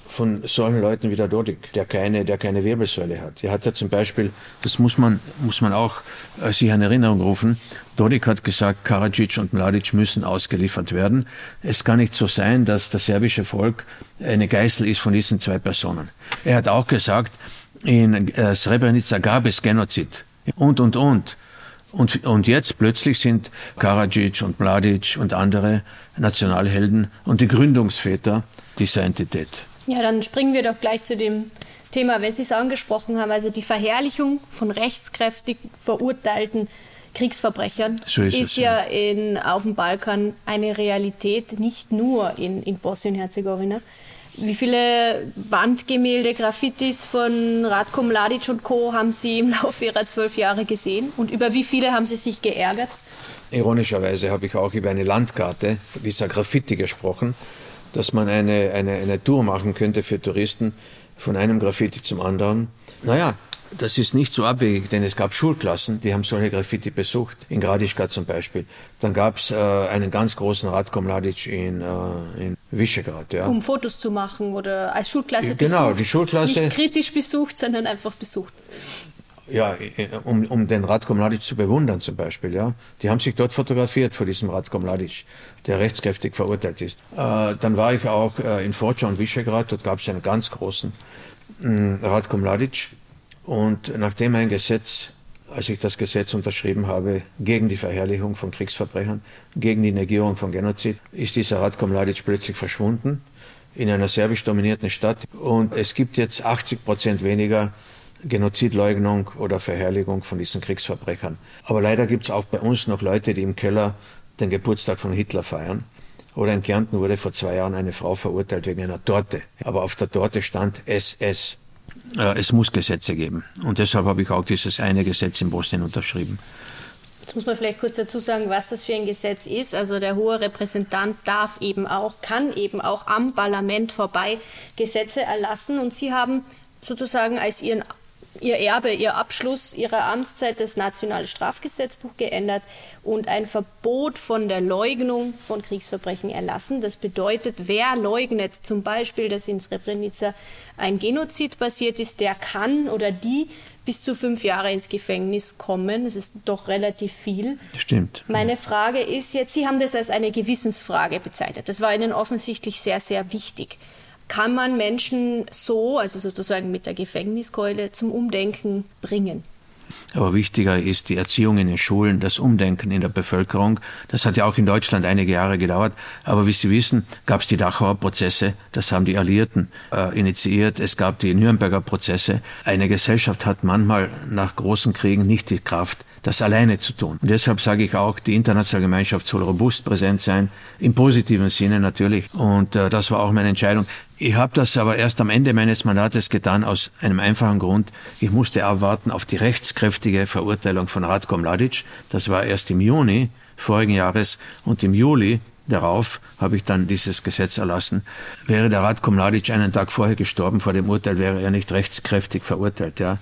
von solchen Leuten wie der Dodik, der keine, der keine Wirbelsäule hat. Er hat ja zum Beispiel, das muss man, muss man auch äh, sich in Erinnerung rufen, Dodik hat gesagt, Karadzic und Mladic müssen ausgeliefert werden. Es kann nicht so sein, dass das serbische Volk eine Geißel ist von diesen zwei Personen. Er hat auch gesagt, in äh, Srebrenica gab es Genozid und, und, und. Und, und jetzt plötzlich sind Karadzic und Mladic und andere Nationalhelden und die Gründungsväter dieser Entität. Ja, dann springen wir doch gleich zu dem Thema, wenn Sie es angesprochen haben, also die Verherrlichung von rechtskräftig verurteilten Kriegsverbrechern so ist, ist ja, in, auf dem Balkan eine Realität, nicht nur in, in Bosnien-Herzegowina. Wie viele Wandgemälde, Graffitis von Radko Mladic und Co. haben Sie im Laufe Ihrer zwölf Jahre gesehen? Und über wie viele haben Sie sich geärgert? Ironischerweise habe ich auch über eine Landkarte dieser Graffiti gesprochen, dass man eine, eine, eine Tour machen könnte für Touristen von einem Graffiti zum anderen. Naja, das ist nicht so abwegig, denn es gab Schulklassen, die haben solche Graffiti besucht, in Gradischka zum Beispiel. Dann gab es äh, einen ganz großen Radko Mladic in, äh, in Visegrad. Ja. Um Fotos zu machen oder als Schulklasse genau, besucht. die Schulklasse. Nicht kritisch besucht, sondern einfach besucht. Ja, um, um den Radko Mladic zu bewundern zum Beispiel. Ja. Die haben sich dort fotografiert vor diesem Radko Mladic, der rechtskräftig verurteilt ist. Äh, dann war ich auch äh, in Forza und Visegrad, dort gab es einen ganz großen äh, Radko Mladic und nachdem ein Gesetz, als ich das Gesetz unterschrieben habe, gegen die Verherrlichung von Kriegsverbrechern, gegen die Negierung von Genozid, ist dieser Ratko Mladic plötzlich verschwunden in einer serbisch dominierten Stadt. Und es gibt jetzt 80 Prozent weniger Genozidleugnung oder Verherrlichung von diesen Kriegsverbrechern. Aber leider gibt es auch bei uns noch Leute, die im Keller den Geburtstag von Hitler feiern. Oder in Kärnten wurde vor zwei Jahren eine Frau verurteilt wegen einer Torte. Aber auf der Torte stand SS. Äh, es muss Gesetze geben. Und deshalb habe ich auch dieses eine Gesetz in Bosnien unterschrieben. Jetzt muss man vielleicht kurz dazu sagen, was das für ein Gesetz ist. Also der hohe Repräsentant darf eben auch, kann eben auch am Parlament vorbei Gesetze erlassen. Und Sie haben sozusagen als Ihren ihr Erbe, ihr Abschluss ihrer Amtszeit das nationale Strafgesetzbuch geändert und ein Verbot von der Leugnung von Kriegsverbrechen erlassen. Das bedeutet, wer leugnet zum Beispiel, dass in Srebrenica ein Genozid passiert ist, der kann oder die bis zu fünf Jahre ins Gefängnis kommen. Das ist doch relativ viel. Stimmt. Meine Frage ist jetzt, Sie haben das als eine Gewissensfrage bezeichnet. Das war Ihnen offensichtlich sehr, sehr wichtig kann man Menschen so, also sozusagen mit der Gefängniskeule, zum Umdenken bringen. Aber wichtiger ist die Erziehung in den Schulen, das Umdenken in der Bevölkerung. Das hat ja auch in Deutschland einige Jahre gedauert. Aber wie Sie wissen, gab es die Dachauer Prozesse, das haben die Alliierten äh, initiiert. Es gab die Nürnberger Prozesse. Eine Gesellschaft hat manchmal nach großen Kriegen nicht die Kraft, das alleine zu tun. Und deshalb sage ich auch, die internationale Gemeinschaft soll robust präsent sein, im positiven Sinne natürlich. Und äh, das war auch meine Entscheidung. Ich habe das aber erst am Ende meines Mandates getan aus einem einfachen Grund. Ich musste abwarten auf die rechtskräftige Verurteilung von Radko Mladic. Das war erst im Juni vorigen Jahres und im Juli Darauf habe ich dann dieses Gesetz erlassen. Wäre der Radko Mladic einen Tag vorher gestorben vor dem Urteil, wäre er nicht rechtskräftig verurteilt. Ja.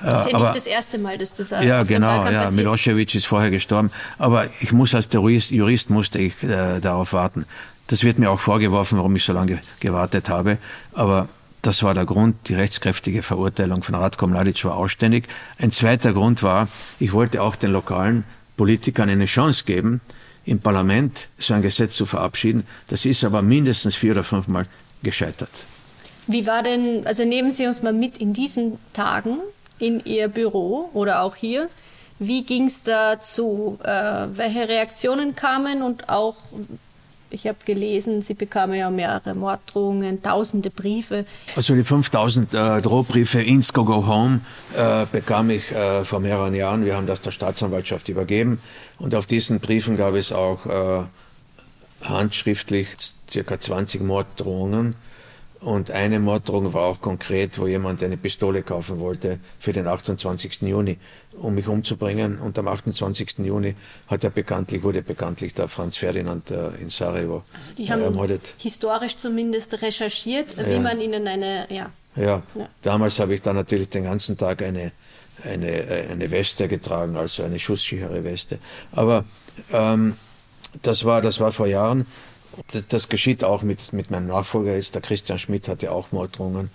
Das ist ja Aber, nicht das erste Mal, dass das Ja, genau. Ja, Milosevic ist vorher gestorben. Aber ich muss als Jurist, Jurist musste ich äh, darauf warten. Das wird mir auch vorgeworfen, warum ich so lange gewartet habe. Aber das war der Grund. Die rechtskräftige Verurteilung von Radko Mladic war ausständig. Ein zweiter Grund war, ich wollte auch den lokalen Politikern eine Chance geben, im Parlament so ein Gesetz zu verabschieden. Das ist aber mindestens vier oder fünfmal gescheitert. Wie war denn, also nehmen Sie uns mal mit in diesen Tagen in Ihr Büro oder auch hier. Wie ging es dazu? Äh, welche Reaktionen kamen und auch ich habe gelesen, Sie bekamen ja mehrere Morddrohungen, tausende Briefe. Also die 5000 äh, Drohbriefe Insko Go Home äh, bekam ich äh, vor mehreren Jahren. Wir haben das der Staatsanwaltschaft übergeben. Und auf diesen Briefen gab es auch äh, handschriftlich circa 20 Morddrohungen. Und eine Morddrohung war auch konkret, wo jemand eine Pistole kaufen wollte für den 28. Juni, um mich umzubringen. Und am 28. Juni hat er bekanntlich, wurde bekanntlich der Franz Ferdinand äh, in Sarajevo also die haben ermordet. Historisch zumindest recherchiert, wie ja. man ihnen eine, ja. ja. Ja, damals habe ich dann natürlich den ganzen Tag eine, eine, äh, eine Weste getragen, also eine schusssichere Weste. Aber ähm, das, war, das war vor Jahren. Das, das geschieht auch mit, mit meinem Nachfolger jetzt, der Christian Schmidt hatte auch Morddrohungen.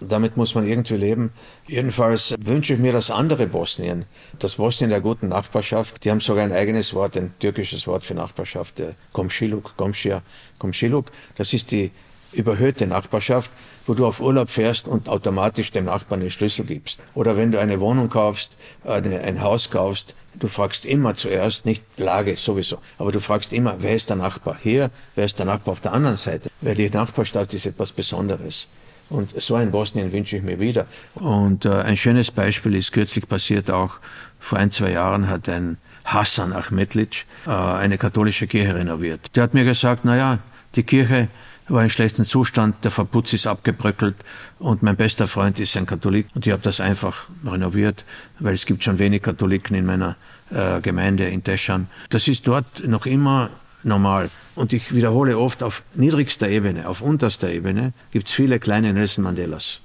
Damit muss man irgendwie leben. Jedenfalls wünsche ich mir das andere Bosnien, das Bosnien der guten Nachbarschaft. Die haben sogar ein eigenes Wort, ein türkisches Wort für Nachbarschaft, Komşiluk, Komşia, Komşiluk. Das ist die überhöhte Nachbarschaft, wo du auf Urlaub fährst und automatisch dem Nachbarn den Schlüssel gibst. Oder wenn du eine Wohnung kaufst, eine, ein Haus kaufst, du fragst immer zuerst, nicht Lage sowieso, aber du fragst immer, wer ist der Nachbar hier, wer ist der Nachbar auf der anderen Seite, weil die Nachbarschaft ist etwas Besonderes. Und so ein Bosnien wünsche ich mir wieder. Und äh, ein schönes Beispiel ist kürzlich passiert auch, vor ein, zwei Jahren hat ein Hassan Ahmedlic äh, eine katholische Kirche renoviert. Der hat mir gesagt, na ja, die Kirche war in schlechtem Zustand, der Verputz ist abgebröckelt und mein bester Freund ist ein Katholik und ich habe das einfach renoviert, weil es gibt schon wenig Katholiken in meiner äh, Gemeinde in Teschan. Das ist dort noch immer normal. Und ich wiederhole oft, auf niedrigster Ebene, auf unterster Ebene gibt es viele kleine Nelson Mandelas.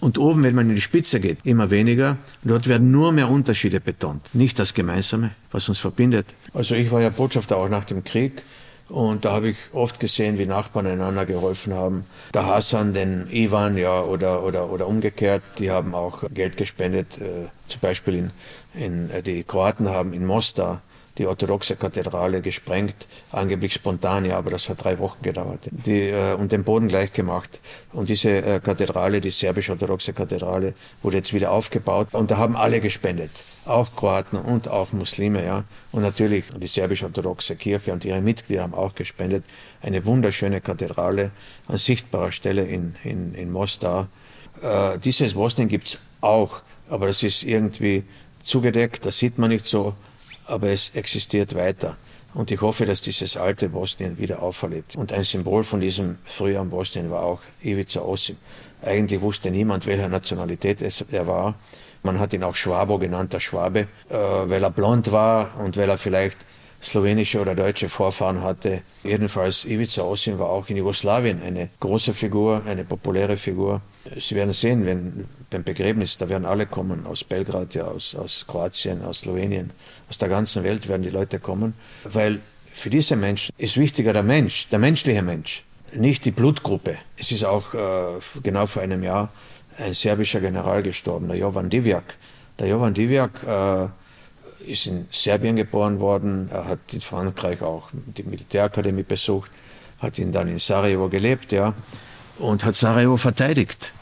Und oben, wenn man in die Spitze geht, immer weniger. Dort werden nur mehr Unterschiede betont, nicht das Gemeinsame, was uns verbindet. Also ich war ja Botschafter auch nach dem Krieg und da habe ich oft gesehen, wie Nachbarn einander geholfen haben. Der Hassan, den Ivan, ja, oder, oder, oder umgekehrt, die haben auch Geld gespendet. Äh, zum Beispiel in, in, äh, die Kroaten haben in Mostar die orthodoxe Kathedrale gesprengt, angeblich spontan, ja, aber das hat drei Wochen gedauert, die, äh, und den Boden gleich gemacht. Und diese äh, Kathedrale, die serbisch-orthodoxe Kathedrale, wurde jetzt wieder aufgebaut und da haben alle gespendet, auch Kroaten und auch Muslime, ja, und natürlich die serbisch-orthodoxe Kirche und ihre Mitglieder haben auch gespendet. Eine wunderschöne Kathedrale an sichtbarer Stelle in, in, in Mostar. Äh, dieses Bosnien gibt's auch, aber das ist irgendwie zugedeckt, das sieht man nicht so aber es existiert weiter. Und ich hoffe, dass dieses alte Bosnien wieder auferlebt. Und ein Symbol von diesem früheren Bosnien war auch Ivica Osim. Eigentlich wusste niemand, welcher Nationalität er war. Man hat ihn auch Schwabo genannt, der Schwabe, äh, weil er blond war und weil er vielleicht slowenische oder deutsche Vorfahren hatte. Jedenfalls Ivica Osim war auch in Jugoslawien eine große Figur, eine populäre Figur. Sie werden sehen, wenn beim Begräbnis, da werden alle kommen, aus Belgrad, ja, aus, aus Kroatien, aus Slowenien, aus der ganzen Welt werden die Leute kommen, weil für diese Menschen ist wichtiger der Mensch, der menschliche Mensch, nicht die Blutgruppe. Es ist auch äh, genau vor einem Jahr ein serbischer General gestorben, der Jovan Divjak. Der Jovan Divjak äh, ist in Serbien geboren worden, er hat in Frankreich auch die Militärakademie besucht, hat ihn dann in Sarajevo gelebt, ja, und hat Sarajevo verteidigt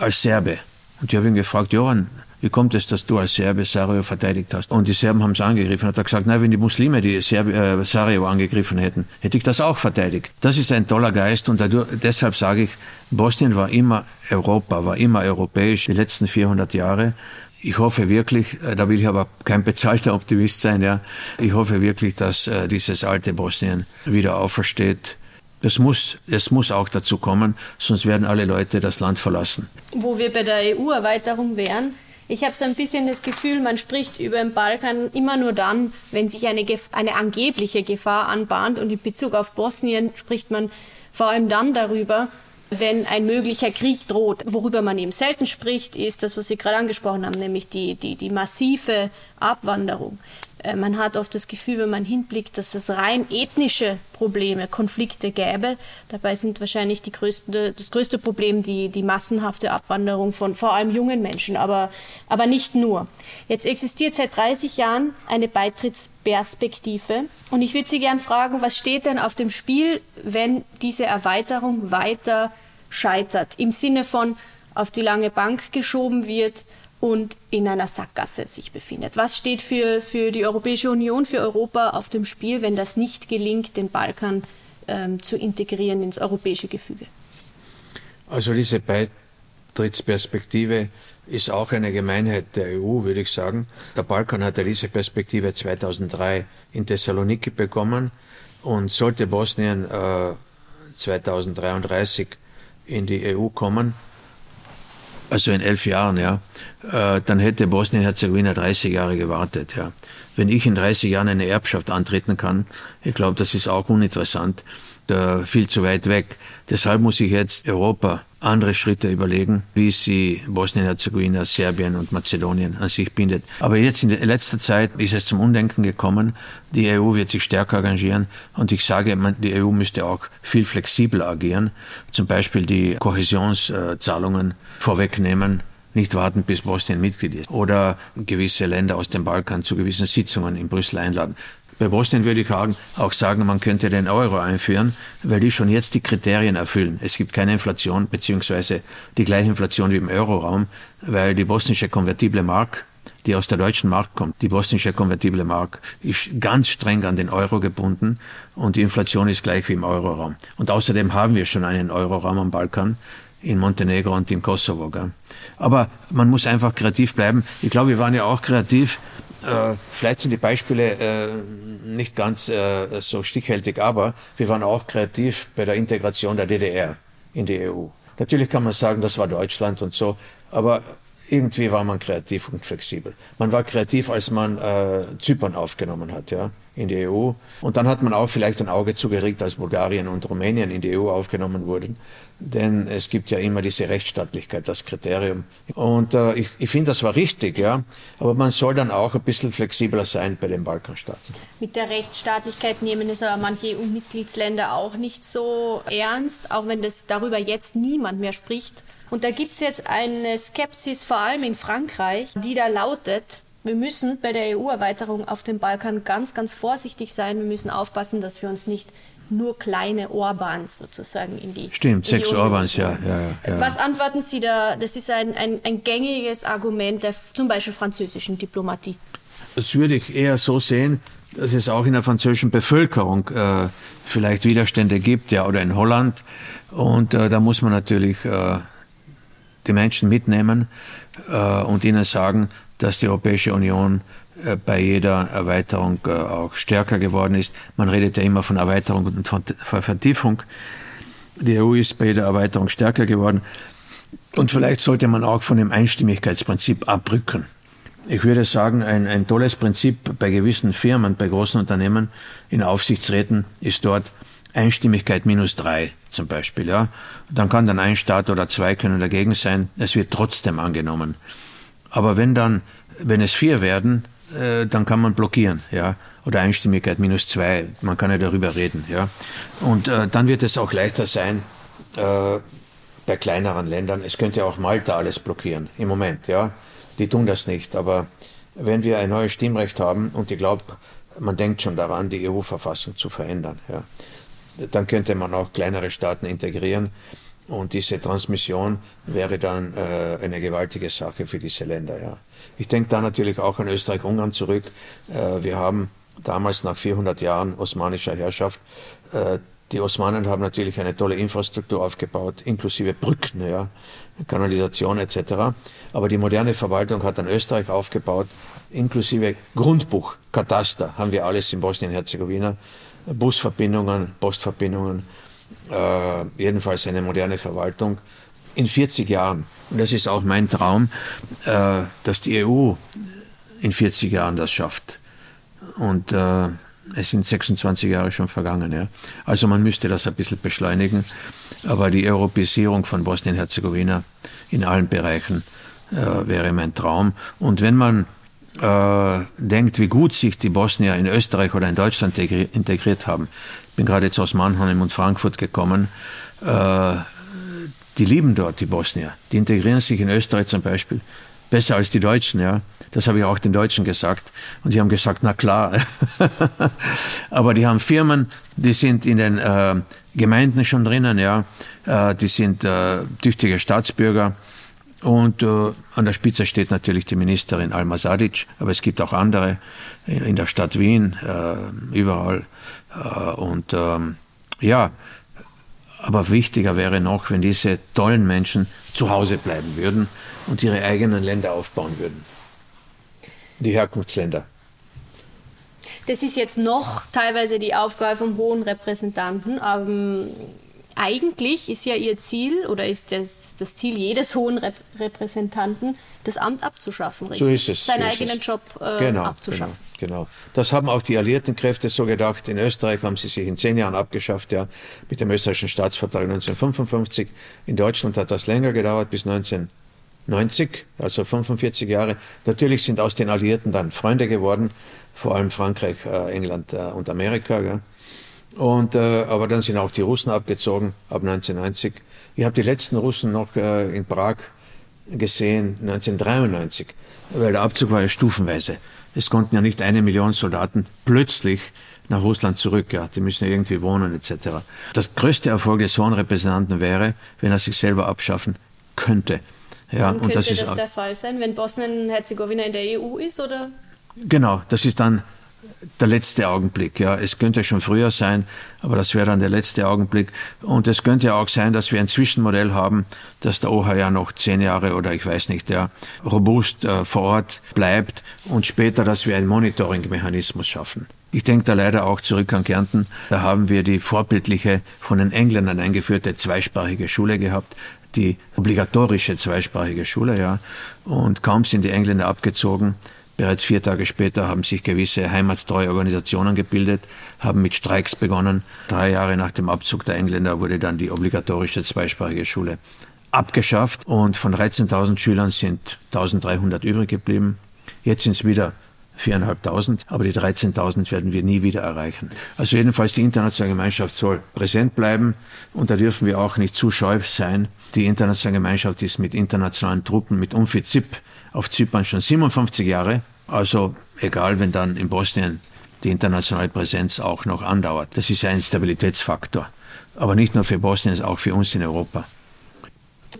als Serbe. Und ich habe ihn gefragt, Johann, wie kommt es, dass du als Serbe Sarajevo verteidigt hast? Und die Serben haben es angegriffen. Hat er gesagt, nein, wenn die Muslime die Serbi äh, Sarajevo angegriffen hätten, hätte ich das auch verteidigt. Das ist ein toller Geist und dadurch, deshalb sage ich, Bosnien war immer Europa, war immer europäisch die letzten 400 Jahre ich hoffe wirklich, äh, da will ich aber kein bezahlter Optimist sein, ja. Ich hoffe wirklich, dass äh, dieses alte Bosnien wieder aufersteht. Das muss, es muss auch dazu kommen, sonst werden alle Leute das Land verlassen. Wo wir bei der EU-Erweiterung wären, ich habe so ein bisschen das Gefühl, man spricht über den Balkan immer nur dann, wenn sich eine, eine angebliche Gefahr anbahnt. Und in Bezug auf Bosnien spricht man vor allem dann darüber, wenn ein möglicher Krieg droht. Worüber man eben selten spricht, ist das, was Sie gerade angesprochen haben, nämlich die, die, die massive Abwanderung. Äh, man hat oft das Gefühl, wenn man hinblickt, dass es rein ethnische Probleme, Konflikte gäbe. Dabei sind wahrscheinlich die größte, das größte Problem die, die massenhafte Abwanderung von vor allem jungen Menschen, aber, aber nicht nur. Jetzt existiert seit 30 Jahren eine Beitrittsperspektive und ich würde Sie gern fragen, was steht denn auf dem Spiel, wenn diese Erweiterung weiter scheitert? Im Sinne von auf die lange Bank geschoben wird und in einer Sackgasse sich befindet. Was steht für, für die Europäische Union, für Europa auf dem Spiel, wenn das nicht gelingt, den Balkan ähm, zu integrieren ins europäische Gefüge? Also diese Beitrittsperspektive ist auch eine Gemeinheit der EU, würde ich sagen. Der Balkan hatte diese Perspektive 2003 in Thessaloniki bekommen und sollte Bosnien äh, 2033 in die EU kommen, also in elf Jahren, ja, äh, dann hätte Bosnien-Herzegowina 30 Jahre gewartet, ja. Wenn ich in 30 Jahren eine Erbschaft antreten kann, ich glaube, das ist auch uninteressant, da viel zu weit weg. Deshalb muss ich jetzt Europa andere Schritte überlegen, wie sie Bosnien-Herzegowina, Serbien und Mazedonien an sich bindet. Aber jetzt in letzter Zeit ist es zum Undenken gekommen. Die EU wird sich stärker engagieren und ich sage, die EU müsste auch viel flexibler agieren. Zum Beispiel die Kohäsionszahlungen vorwegnehmen nicht warten, bis Bosnien Mitglied ist. Oder gewisse Länder aus dem Balkan zu gewissen Sitzungen in Brüssel einladen. Bei Bosnien würde ich auch sagen, man könnte den Euro einführen, weil die schon jetzt die Kriterien erfüllen. Es gibt keine Inflation, beziehungsweise die gleiche Inflation wie im Euroraum, weil die bosnische konvertible Mark, die aus der deutschen Mark kommt, die bosnische konvertible Mark, ist ganz streng an den Euro gebunden und die Inflation ist gleich wie im Euroraum. Und außerdem haben wir schon einen Euroraum am Balkan, in Montenegro und im Kosovo. Gell? Aber man muss einfach kreativ bleiben. Ich glaube, wir waren ja auch kreativ Äh, vielleicht sind die Beispiele äh, nicht ganz äh, so stichhaltig, aber wir waren auch kreativ bei der Integration der DDR in die EU. Natürlich kann man sagen, das war Deutschland und so, aber irgendwie war man kreativ und flexibel. Man war kreativ, als man äh, Zypern aufgenommen hat, ja, in die EU. Und dann hat man auch vielleicht ein Auge zugeregt, als Bulgarien und Rumänien in die EU aufgenommen wurden. Denn es gibt ja immer diese Rechtsstaatlichkeit, das Kriterium. Und äh, ich, ich finde, das war richtig, ja. Aber man soll dann auch ein bisschen flexibler sein bei den Balkanstaaten. Mit der Rechtsstaatlichkeit nehmen es aber manche EU-Mitgliedsländer auch nicht so ernst, auch wenn das darüber jetzt niemand mehr spricht. Und da gibt es jetzt eine Skepsis, vor allem in Frankreich, die da lautet, wir müssen bei der EU-Erweiterung auf dem Balkan ganz, ganz vorsichtig sein. Wir müssen aufpassen, dass wir uns nicht nur kleine Orbans sozusagen in die. Stimmt, in sechs die Orbans, ja, ja, ja. Was antworten Sie da? Das ist ein, ein, ein gängiges Argument der zum Beispiel französischen Diplomatie. Das würde ich eher so sehen, dass es auch in der französischen Bevölkerung äh, vielleicht Widerstände gibt, ja, oder in Holland. Und äh, da muss man natürlich äh, die Menschen mitnehmen äh, und ihnen sagen, dass die Europäische Union äh, bei jeder Erweiterung äh, auch stärker geworden ist. Man redet ja immer von Erweiterung und von Vertiefung. Die EU ist bei jeder Erweiterung stärker geworden. Und vielleicht sollte man auch von dem Einstimmigkeitsprinzip abrücken. Ich würde sagen, ein, ein tolles Prinzip bei gewissen Firmen, bei großen Unternehmen in Aufsichtsräten ist dort Einstimmigkeit minus drei zum Beispiel. Ja. Dann kann dann ein Staat oder zwei können dagegen sein. Es wird trotzdem angenommen. Aber wenn dann, wenn es vier werden, äh, dann kann man blockieren, ja. Oder Einstimmigkeit minus zwei. Man kann ja darüber reden, ja. Und äh, dann wird es auch leichter sein, äh, bei kleineren Ländern. Es könnte auch Malta alles blockieren im Moment, ja. Die tun das nicht. Aber wenn wir ein neues Stimmrecht haben und ich glaube, man denkt schon daran, die EU-Verfassung zu verändern, ja dann könnte man auch kleinere Staaten integrieren. Und diese Transmission wäre dann äh, eine gewaltige Sache für diese Länder. Ja. Ich denke da natürlich auch an Österreich-Ungarn zurück. Äh, wir haben damals nach 400 Jahren osmanischer Herrschaft, äh, die Osmanen haben natürlich eine tolle Infrastruktur aufgebaut, inklusive Brücken, ja, Kanalisation etc. Aber die moderne Verwaltung hat dann Österreich aufgebaut, inklusive Grundbuch, Kataster, haben wir alles in Bosnien-Herzegowina. Busverbindungen, Postverbindungen, äh, jedenfalls eine moderne Verwaltung in 40 Jahren. Und das ist auch mein Traum, äh, dass die EU in 40 Jahren das schafft. Und äh, es sind 26 Jahre schon vergangen. Ja. Also man müsste das ein bisschen beschleunigen. Aber die Europäisierung von Bosnien-Herzegowina in allen Bereichen äh, wäre mein Traum. Und wenn man äh, denkt, wie gut sich die Bosnier in Österreich oder in Deutschland integriert haben. Ich bin gerade jetzt aus Mannheim und Frankfurt gekommen. Äh, die lieben dort die Bosnier. Die integrieren sich in Österreich zum Beispiel besser als die Deutschen, ja. Das habe ich auch den Deutschen gesagt. Und die haben gesagt, na klar. (laughs) Aber die haben Firmen, die sind in den äh, Gemeinden schon drinnen, ja. Äh, die sind äh, tüchtige Staatsbürger. Und äh, an der Spitze steht natürlich die Ministerin Alma Sadic, aber es gibt auch andere in der Stadt Wien, äh, überall. Äh, und ähm, ja, aber wichtiger wäre noch, wenn diese tollen Menschen zu Hause bleiben würden und ihre eigenen Länder aufbauen würden. Die Herkunftsländer. Das ist jetzt noch teilweise die Aufgabe vom hohen Repräsentanten. Ähm, eigentlich ist ja ihr Ziel oder ist das, das Ziel jedes hohen Rep Repräsentanten, das Amt abzuschaffen, richtig? So ist es. Seinen so eigenen es. Job äh, genau, abzuschaffen. Genau, genau. Das haben auch die alliierten Kräfte so gedacht. In Österreich haben sie sich in zehn Jahren abgeschafft, ja, mit dem österreichischen Staatsvertrag 1955. In Deutschland hat das länger gedauert, bis 1990, also 45 Jahre. Natürlich sind aus den Alliierten dann Freunde geworden, vor allem Frankreich, äh, England äh, und Amerika. Ja. Und, äh, aber dann sind auch die Russen abgezogen ab 1990. Ich habe die letzten Russen noch äh, in Prag gesehen 1993, weil der Abzug war ja stufenweise. Es konnten ja nicht eine Million Soldaten plötzlich nach Russland zurück. Ja, die müssen ja irgendwie wohnen etc. Das größte Erfolg des Hohen Repräsentanten wäre, wenn er sich selber abschaffen könnte. Ja, und, könnte das, ist das der Fall sein, wenn Bosnien-Herzegowina in der EU ist, oder? Genau, das ist dann der letzte Augenblick. Ja, es könnte schon früher sein, aber das wäre dann der letzte Augenblick. Und es könnte auch sein, dass wir ein Zwischenmodell haben, dass der OH ja noch zehn Jahre oder ich weiß nicht, ja, robust äh, vor Ort bleibt und später, dass wir einen Monitoring-Mechanismus schaffen. Ich denke da leider auch zurück an Kärnten. Da haben wir die vorbildliche, von den Engländern eingeführte zweisprachige Schule gehabt, die obligatorische zweisprachige Schule, ja. Und kaum sind die Engländer abgezogen, Bereits vier Tage später haben sich gewisse heimattreue Organisationen gebildet, haben mit Streiks begonnen. Drei Jahre nach dem Abzug der Engländer wurde dann die obligatorische zweisprachige Schule abgeschafft und von 13.000 Schülern sind 1.300 übrig geblieben. Jetzt sind es wieder 4.500, aber die 13.000 werden wir nie wieder erreichen. Also jedenfalls die internationale Gemeinschaft soll präsent bleiben und da dürfen wir auch nicht zu scheu sein. Die internationale Gemeinschaft ist mit internationalen Truppen, mit UNFICIP auf Zypern schon 57 Jahre. Also egal, wenn dann in Bosnien die internationale Präsenz auch noch andauert. Das ist ein Stabilitätsfaktor. Aber nicht nur für Bosnien, auch für uns in Europa.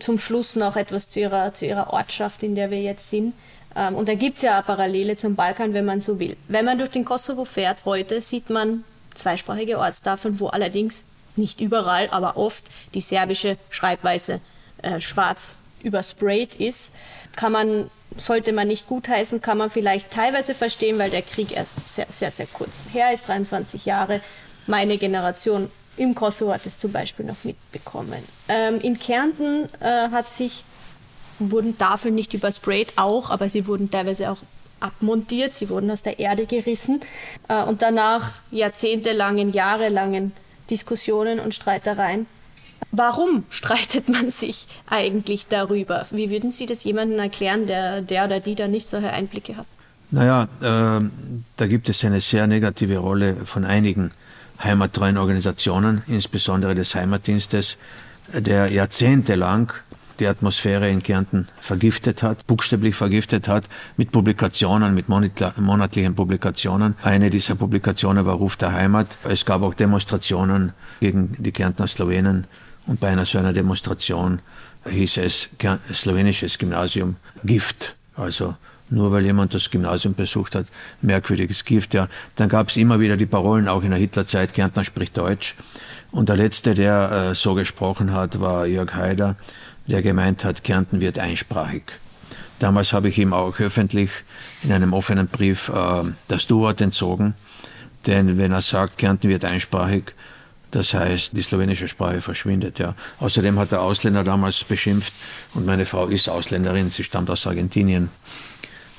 Zum Schluss noch etwas zu Ihrer, zu ihrer Ortschaft, in der wir jetzt sind. Ähm, und da gibt es ja Parallele zum Balkan, wenn man so will. Wenn man durch den Kosovo fährt heute, sieht man zweisprachige Ortstafeln, wo allerdings nicht überall, aber oft die serbische Schreibweise äh, schwarz übersprayt ist. Kann man sollte man nicht gutheißen, kann man vielleicht teilweise verstehen, weil der Krieg erst sehr, sehr, sehr kurz her ist, 23 Jahre. Meine Generation im Kosovo hat es zum Beispiel noch mitbekommen. Ähm, in Kärnten äh, hat sich, wurden Tafeln nicht übersprayt, auch, aber sie wurden teilweise auch abmontiert, sie wurden aus der Erde gerissen äh, und danach jahrzehntelangen, jahrelangen Diskussionen und Streitereien Warum streitet man sich eigentlich darüber? Wie würden Sie das jemandem erklären, der, der oder die da nicht solche Einblicke hat? Naja, äh, da gibt es eine sehr negative Rolle von einigen heimattreuen Organisationen, insbesondere des Heimatdienstes, der jahrzehntelang die Atmosphäre in Kärnten vergiftet hat, buchstäblich vergiftet hat, mit Publikationen, mit monatlichen Publikationen. Eine dieser Publikationen war Ruf der Heimat. Es gab auch Demonstrationen gegen die Kärntner Slowenen und bei einer so einer Demonstration hieß es slowenisches Gymnasium Gift. Also nur weil jemand das Gymnasium besucht hat, merkwürdiges Gift. Ja. Dann gab es immer wieder die Parolen, auch in der Hitlerzeit, Kärntner spricht Deutsch. Und der letzte, der äh, so gesprochen hat, war Jörg Haider, der gemeint hat, Kärnten wird einsprachig. Damals habe ich ihm auch öffentlich in einem offenen Brief äh, das Du-Wort entzogen, denn wenn er sagt, Kärnten wird einsprachig, das heißt, die slowenische Sprache verschwindet. Ja. Außerdem hat der Ausländer damals beschimpft, und meine Frau ist Ausländerin, sie stammt aus Argentinien.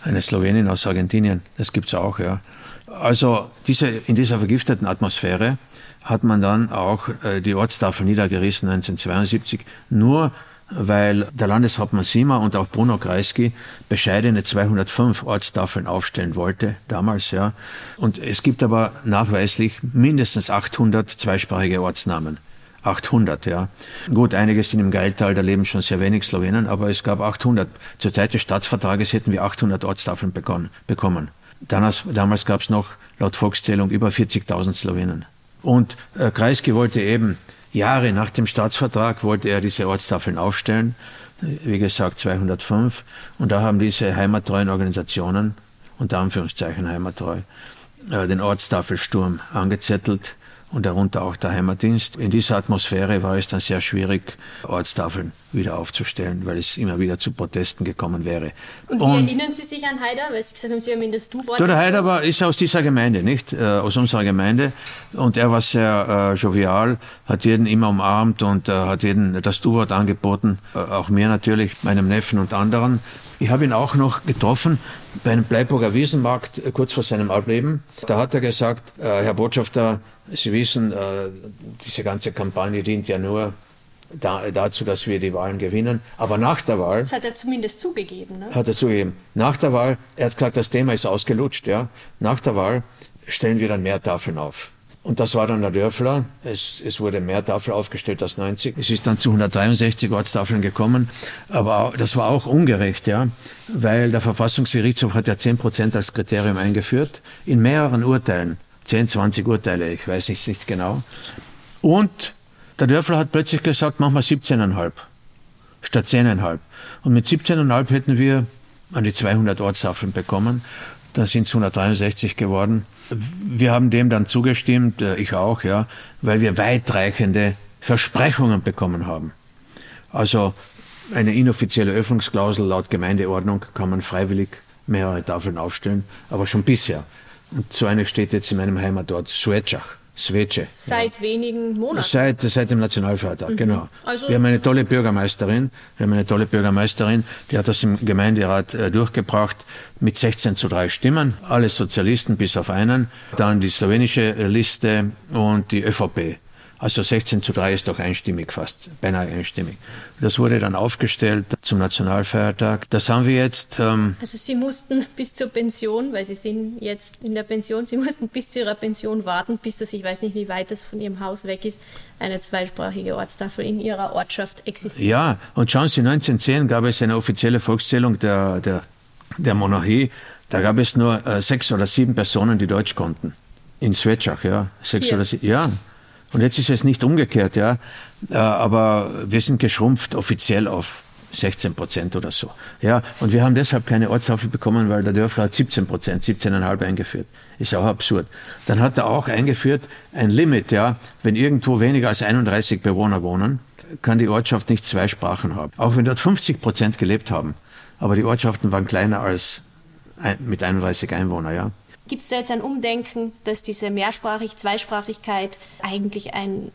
Eine Slowenin aus Argentinien, das gibt es auch. Ja. Also diese, in dieser vergifteten Atmosphäre hat man dann auch äh, die Ortstafel niedergerissen 1972, nur weil der Landeshauptmann Sima und auch Bruno Kreisky bescheidene 205 Ortstafeln aufstellen wollte, damals, ja. Und es gibt aber nachweislich mindestens 800 zweisprachige Ortsnamen. 800, ja. Gut, einige sind im Geiltal, da leben schon sehr wenig Slowenen, aber es gab 800. Zur Zeit des Staatsvertrages hätten wir 800 Ortstafeln bekommen. Damals, damals gab es noch laut Volkszählung über 40.000 Slowenen. Und äh, Kreisky wollte eben Jahre nach dem Staatsvertrag wollte er diese Ortstafeln aufstellen, wie gesagt 205. Und da haben diese heimattreuen Organisationen, unter Anführungszeichen heimattreu, äh, den Ortstafelsturm angezettelt und darunter auch der Heimatdienst. In dieser Atmosphäre war es dann sehr schwierig, Ortstafeln wieder aufzustellen, weil es immer wieder zu Protesten gekommen wäre. Und wie und, erinnern Sie sich an Haider? Weil Sie gesagt haben, Sie haben ihn das Du-Wort. Der Haider war, ist aus dieser Gemeinde, nicht? Äh, aus unserer Gemeinde. Und er war sehr äh, jovial, hat jeden immer umarmt und äh, hat jeden das Du-Wort angeboten. Äh, auch mir natürlich, meinem Neffen und anderen. Ich habe ihn auch noch getroffen bei einem Bleiburger Wiesenmarkt äh, kurz vor seinem Ableben. Da hat er gesagt, äh, Herr Botschafter, Sie wissen, diese ganze Kampagne dient ja nur da, dazu, dass wir die Wahlen gewinnen. Aber nach der Wahl. Das hat er zumindest zugegeben, ne? Hat er zugegeben. Nach der Wahl, er hat gesagt, das Thema ist ausgelutscht, ja. Nach der Wahl stellen wir dann mehr Tafeln auf. Und das war dann der Dörfler. Es, es wurde mehr Tafel aufgestellt als 90. Es ist dann zu 163 Ortstafeln gekommen. Aber das war auch ungerecht, ja. Weil der Verfassungsgerichtshof hat ja 10 Prozent als Kriterium eingeführt. In mehreren Urteilen. 10, 20 Urteile, ich weiß nicht, nicht genau. Und der Dörfler hat plötzlich gesagt, machen wir 17,5 statt 10,5. Und mit 17,5 hätten wir an die 200 Ortstafeln bekommen. Dann sind es 163 geworden. Wir haben dem dann zugestimmt, äh, ich auch, ja, weil wir weitreichende Versprechungen bekommen haben. Also eine inoffizielle Öffnungsklausel laut Gemeindeordnung kann man freiwillig mehrere Tafeln aufstellen, aber schon bisher. Und so eine steht jetzt in meinem Heimatort Suecach. Svece. Seit ja. wenigen Monaten. Seit, seit dem Nationalfeiertag, mhm. genau. Also, wir haben eine tolle Bürgermeisterin, wir haben eine tolle Bürgermeisterin, die hat das im Gemeinderat äh, durchgebracht mit 16 zu 3 Stimmen, alle Sozialisten bis auf einen, dann die slowenische Liste und die ÖVP. Also 16 zu 3 ist doch einstimmig fast, beinahe einstimmig. Das wurde dann aufgestellt zum Nationalfeiertag. Das haben wir jetzt. Ähm also Sie mussten bis zur Pension, weil Sie sind jetzt in der Pension, Sie mussten bis zu Ihrer Pension warten, bis das, ich weiß nicht, wie weit das von Ihrem Haus weg ist, eine zweisprachige Ortstafel in Ihrer Ortschaft existiert. Ja, und schauen Sie, 1910 gab es eine offizielle Volkszählung der, der, der Monarchie. Da gab es nur äh, sechs oder sieben Personen, die Deutsch konnten. In Svetschach, ja. Sechs Hier. oder sieben. Ja. Und jetzt ist es nicht umgekehrt, ja. Äh, aber wir sind geschrumpft offiziell auf 16 Prozent oder so. Ja, und wir haben deshalb keine Ortstafel bekommen, weil der Dörfler hat 17 Prozent, 17,5 eingeführt. Ist auch absurd. Dann hat er auch eingeführt ein Limit, ja. Wenn irgendwo weniger als 31 Bewohner wohnen, kann die Ortschaft nicht zwei Sprachen haben. Auch wenn dort 50 Prozent gelebt haben. Aber die Ortschaften waren kleiner als mit 31 Einwohnern, ja. Gibt es da jetzt ein Umdenken, dass diese Mehrsprachig, Zweisprachigkeit eigentlich ein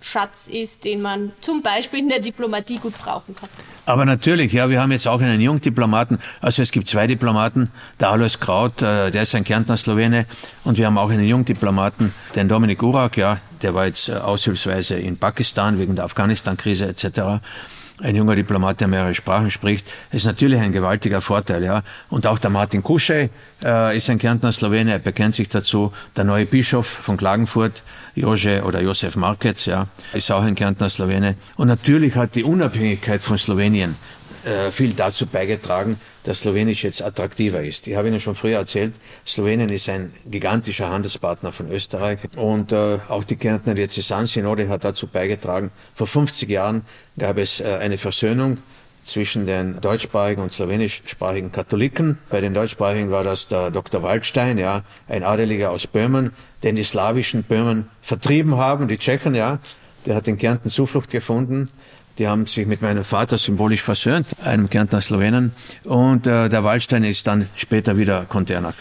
Schatz ist, den man zum Beispiel in der Diplomatie gut brauchen kann. Aber natürlich, ja, wir haben jetzt auch einen Jungdiplomaten, also es gibt zwei Diplomaten, der Alois Kraut, äh, der ist ein Kärntner Slowene. Und wir haben auch einen Jungdiplomaten, den Dominik Urak, ja, der war jetzt äh, aushilfsweise in Pakistan wegen der Afghanistan-Krise etc ein junger Diplomat, der mehrere Sprachen spricht, ist natürlich ein gewaltiger Vorteil. Ja. Und auch der Martin Kuschej äh, ist ein Kärntner Slowene, er bekennt sich dazu. Der neue Bischof von Klagenfurt, Jože oder Josef Markec, ja, ist auch ein Kärntner Slowene. Und natürlich hat die Unabhängigkeit von Slowenien äh, viel dazu beigetragen, dass Slowenisch jetzt attraktiver ist. Ich habe Ihnen schon früher erzählt, Slowenien ist ein gigantischer Handelspartner von Österreich und äh, auch die Kärntner Diözesansynode hat dazu beigetragen. Vor 50 Jahren gab es äh, eine Versöhnung zwischen den deutschsprachigen und slowenischsprachigen Katholiken. Bei den deutschsprachigen war das der Dr. Waldstein, ja, ein Adeliger aus Böhmen, den die slawischen Böhmen vertrieben haben, die Tschechen, ja. Der hat in Kärnten Zuflucht gefunden die haben sich mit meinem Vater symbolisch versöhnt, einem Kärntner Slowenen. Und äh, der Waldstein ist dann später wieder, konnte er nach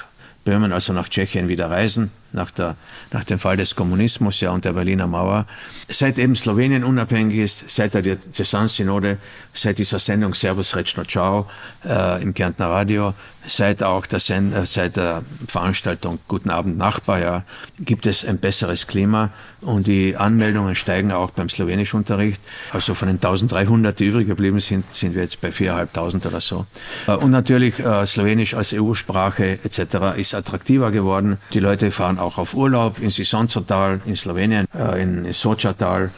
Böhmen, also nach Tschechien wieder reisen nach, der, nach dem Fall des Kommunismus ja, und der Berliner Mauer. Seit eben Slowenien unabhängig ist, seit der Diözesansynode, seit dieser Sendung Servus Rečno Ciao äh, im Kärntner Radio, seit auch der, Send äh, seit der Veranstaltung Guten Abend Nachbar, ja, gibt es ein besseres Klima und die Anmeldungen steigen auch beim Slowenischunterricht. Also von den 1300, die übrig geblieben sind, sind wir jetzt bei 4.500 oder so. Äh, und natürlich äh, Slowenisch als EU-Sprache etc. ist attraktiver geworden. Die Leute fahren auch auf Urlaub in Sisonzotal in Slowenien, in Sochatal.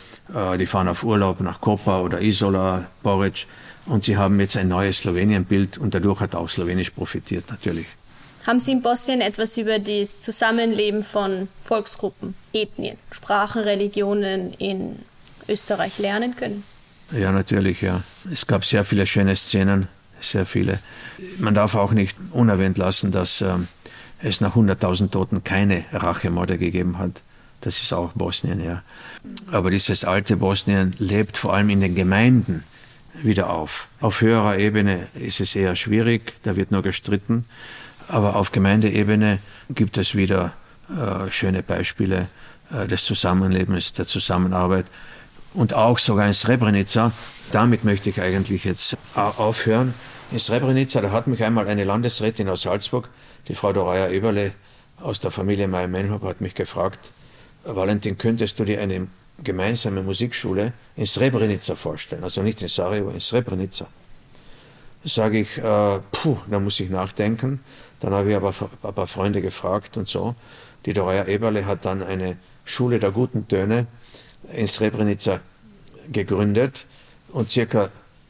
Die fahren auf Urlaub nach Kopa oder Isola, Boric. Und sie haben jetzt ein neues Slowenien-Bild und dadurch hat auch Slowenisch profitiert natürlich. Haben Sie in Bosnien etwas über das Zusammenleben von Volksgruppen, Ethnien, Sprachen, Religionen in Österreich lernen können? Ja, natürlich, ja. Es gab sehr viele schöne Szenen, sehr viele. Man darf auch nicht unerwähnt lassen, dass ähm, es nach 100.000 Toten keine Rachemorde gegeben hat. Das ist auch Bosnien, ja. Aber dieses alte Bosnien lebt vor allem in den Gemeinden wieder auf. Auf höherer Ebene ist es eher schwierig, da wird nur gestritten. Aber auf Gemeindeebene gibt es wieder äh, schöne Beispiele äh, des Zusammenlebens, der Zusammenarbeit. Und auch sogar in Srebrenica, damit möchte ich eigentlich jetzt aufhören. In Srebrenica, da hat mich einmal eine Landesrätin aus Salzburg die Frau Doraya Eberle aus der Familie Meyer-Menhoff hat mich gefragt, Valentin, könntest du dir eine gemeinsame Musikschule in Srebrenica vorstellen? Also nicht in Sarajevo, in Srebrenica. Sage ich, äh, puh, da muss ich nachdenken. Dann habe ich aber ein paar Freunde gefragt und so. Die Doraya Eberle hat dann eine Schule der guten Töne in Srebrenica gegründet und circa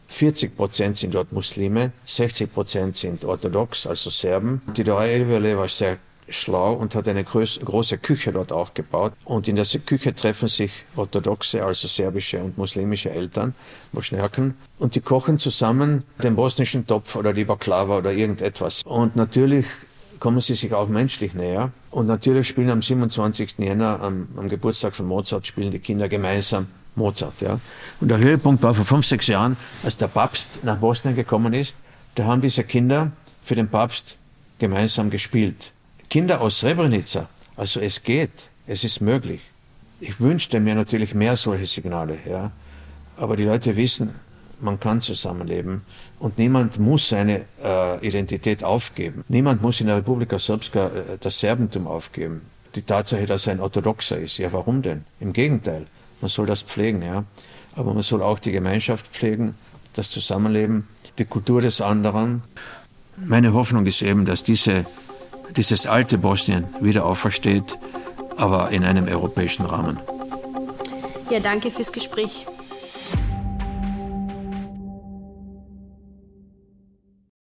40 Prozent sind dort Muslime, 60 Prozent sind orthodox, also Serben. Die Dorayevele war sehr schlau und hat eine große Küche dort auch gebaut. Und in der Küche treffen sich orthodoxe, also serbische und muslimische Eltern, Moschnerken, und die kochen zusammen den bosnischen Topf oder die Baklava oder irgendetwas. Und natürlich kommen sie sich auch menschlich näher. Und natürlich spielen am 27. Jänner, am, am Geburtstag von Mozart, spielen die Kinder gemeinsam Mozart. Ja. Und der Höhepunkt war vor fünf, sechs Jahren, als der Papst nach Bosnien gekommen ist. Da haben diese Kinder für den Papst gemeinsam gespielt. Kinder aus Srebrenica, also es geht, es ist möglich. Ich wünschte mir natürlich mehr solche Signale, ja. Aber die Leute wissen, man kann zusammenleben und niemand muss seine äh, Identität aufgeben. Niemand muss in der Republika Srpska äh, das Serbentum aufgeben. Die Tatsache, dass er ein Orthodoxer ist, ja warum denn? Im Gegenteil, man soll das pflegen, ja. Aber man soll auch die Gemeinschaft pflegen, das Zusammenleben, die Kultur des anderen. Meine Hoffnung ist eben, dass diese, dieses alte Bosnien wieder aufersteht, aber in einem europäischen Rahmen. Ja, danke fürs Gespräch.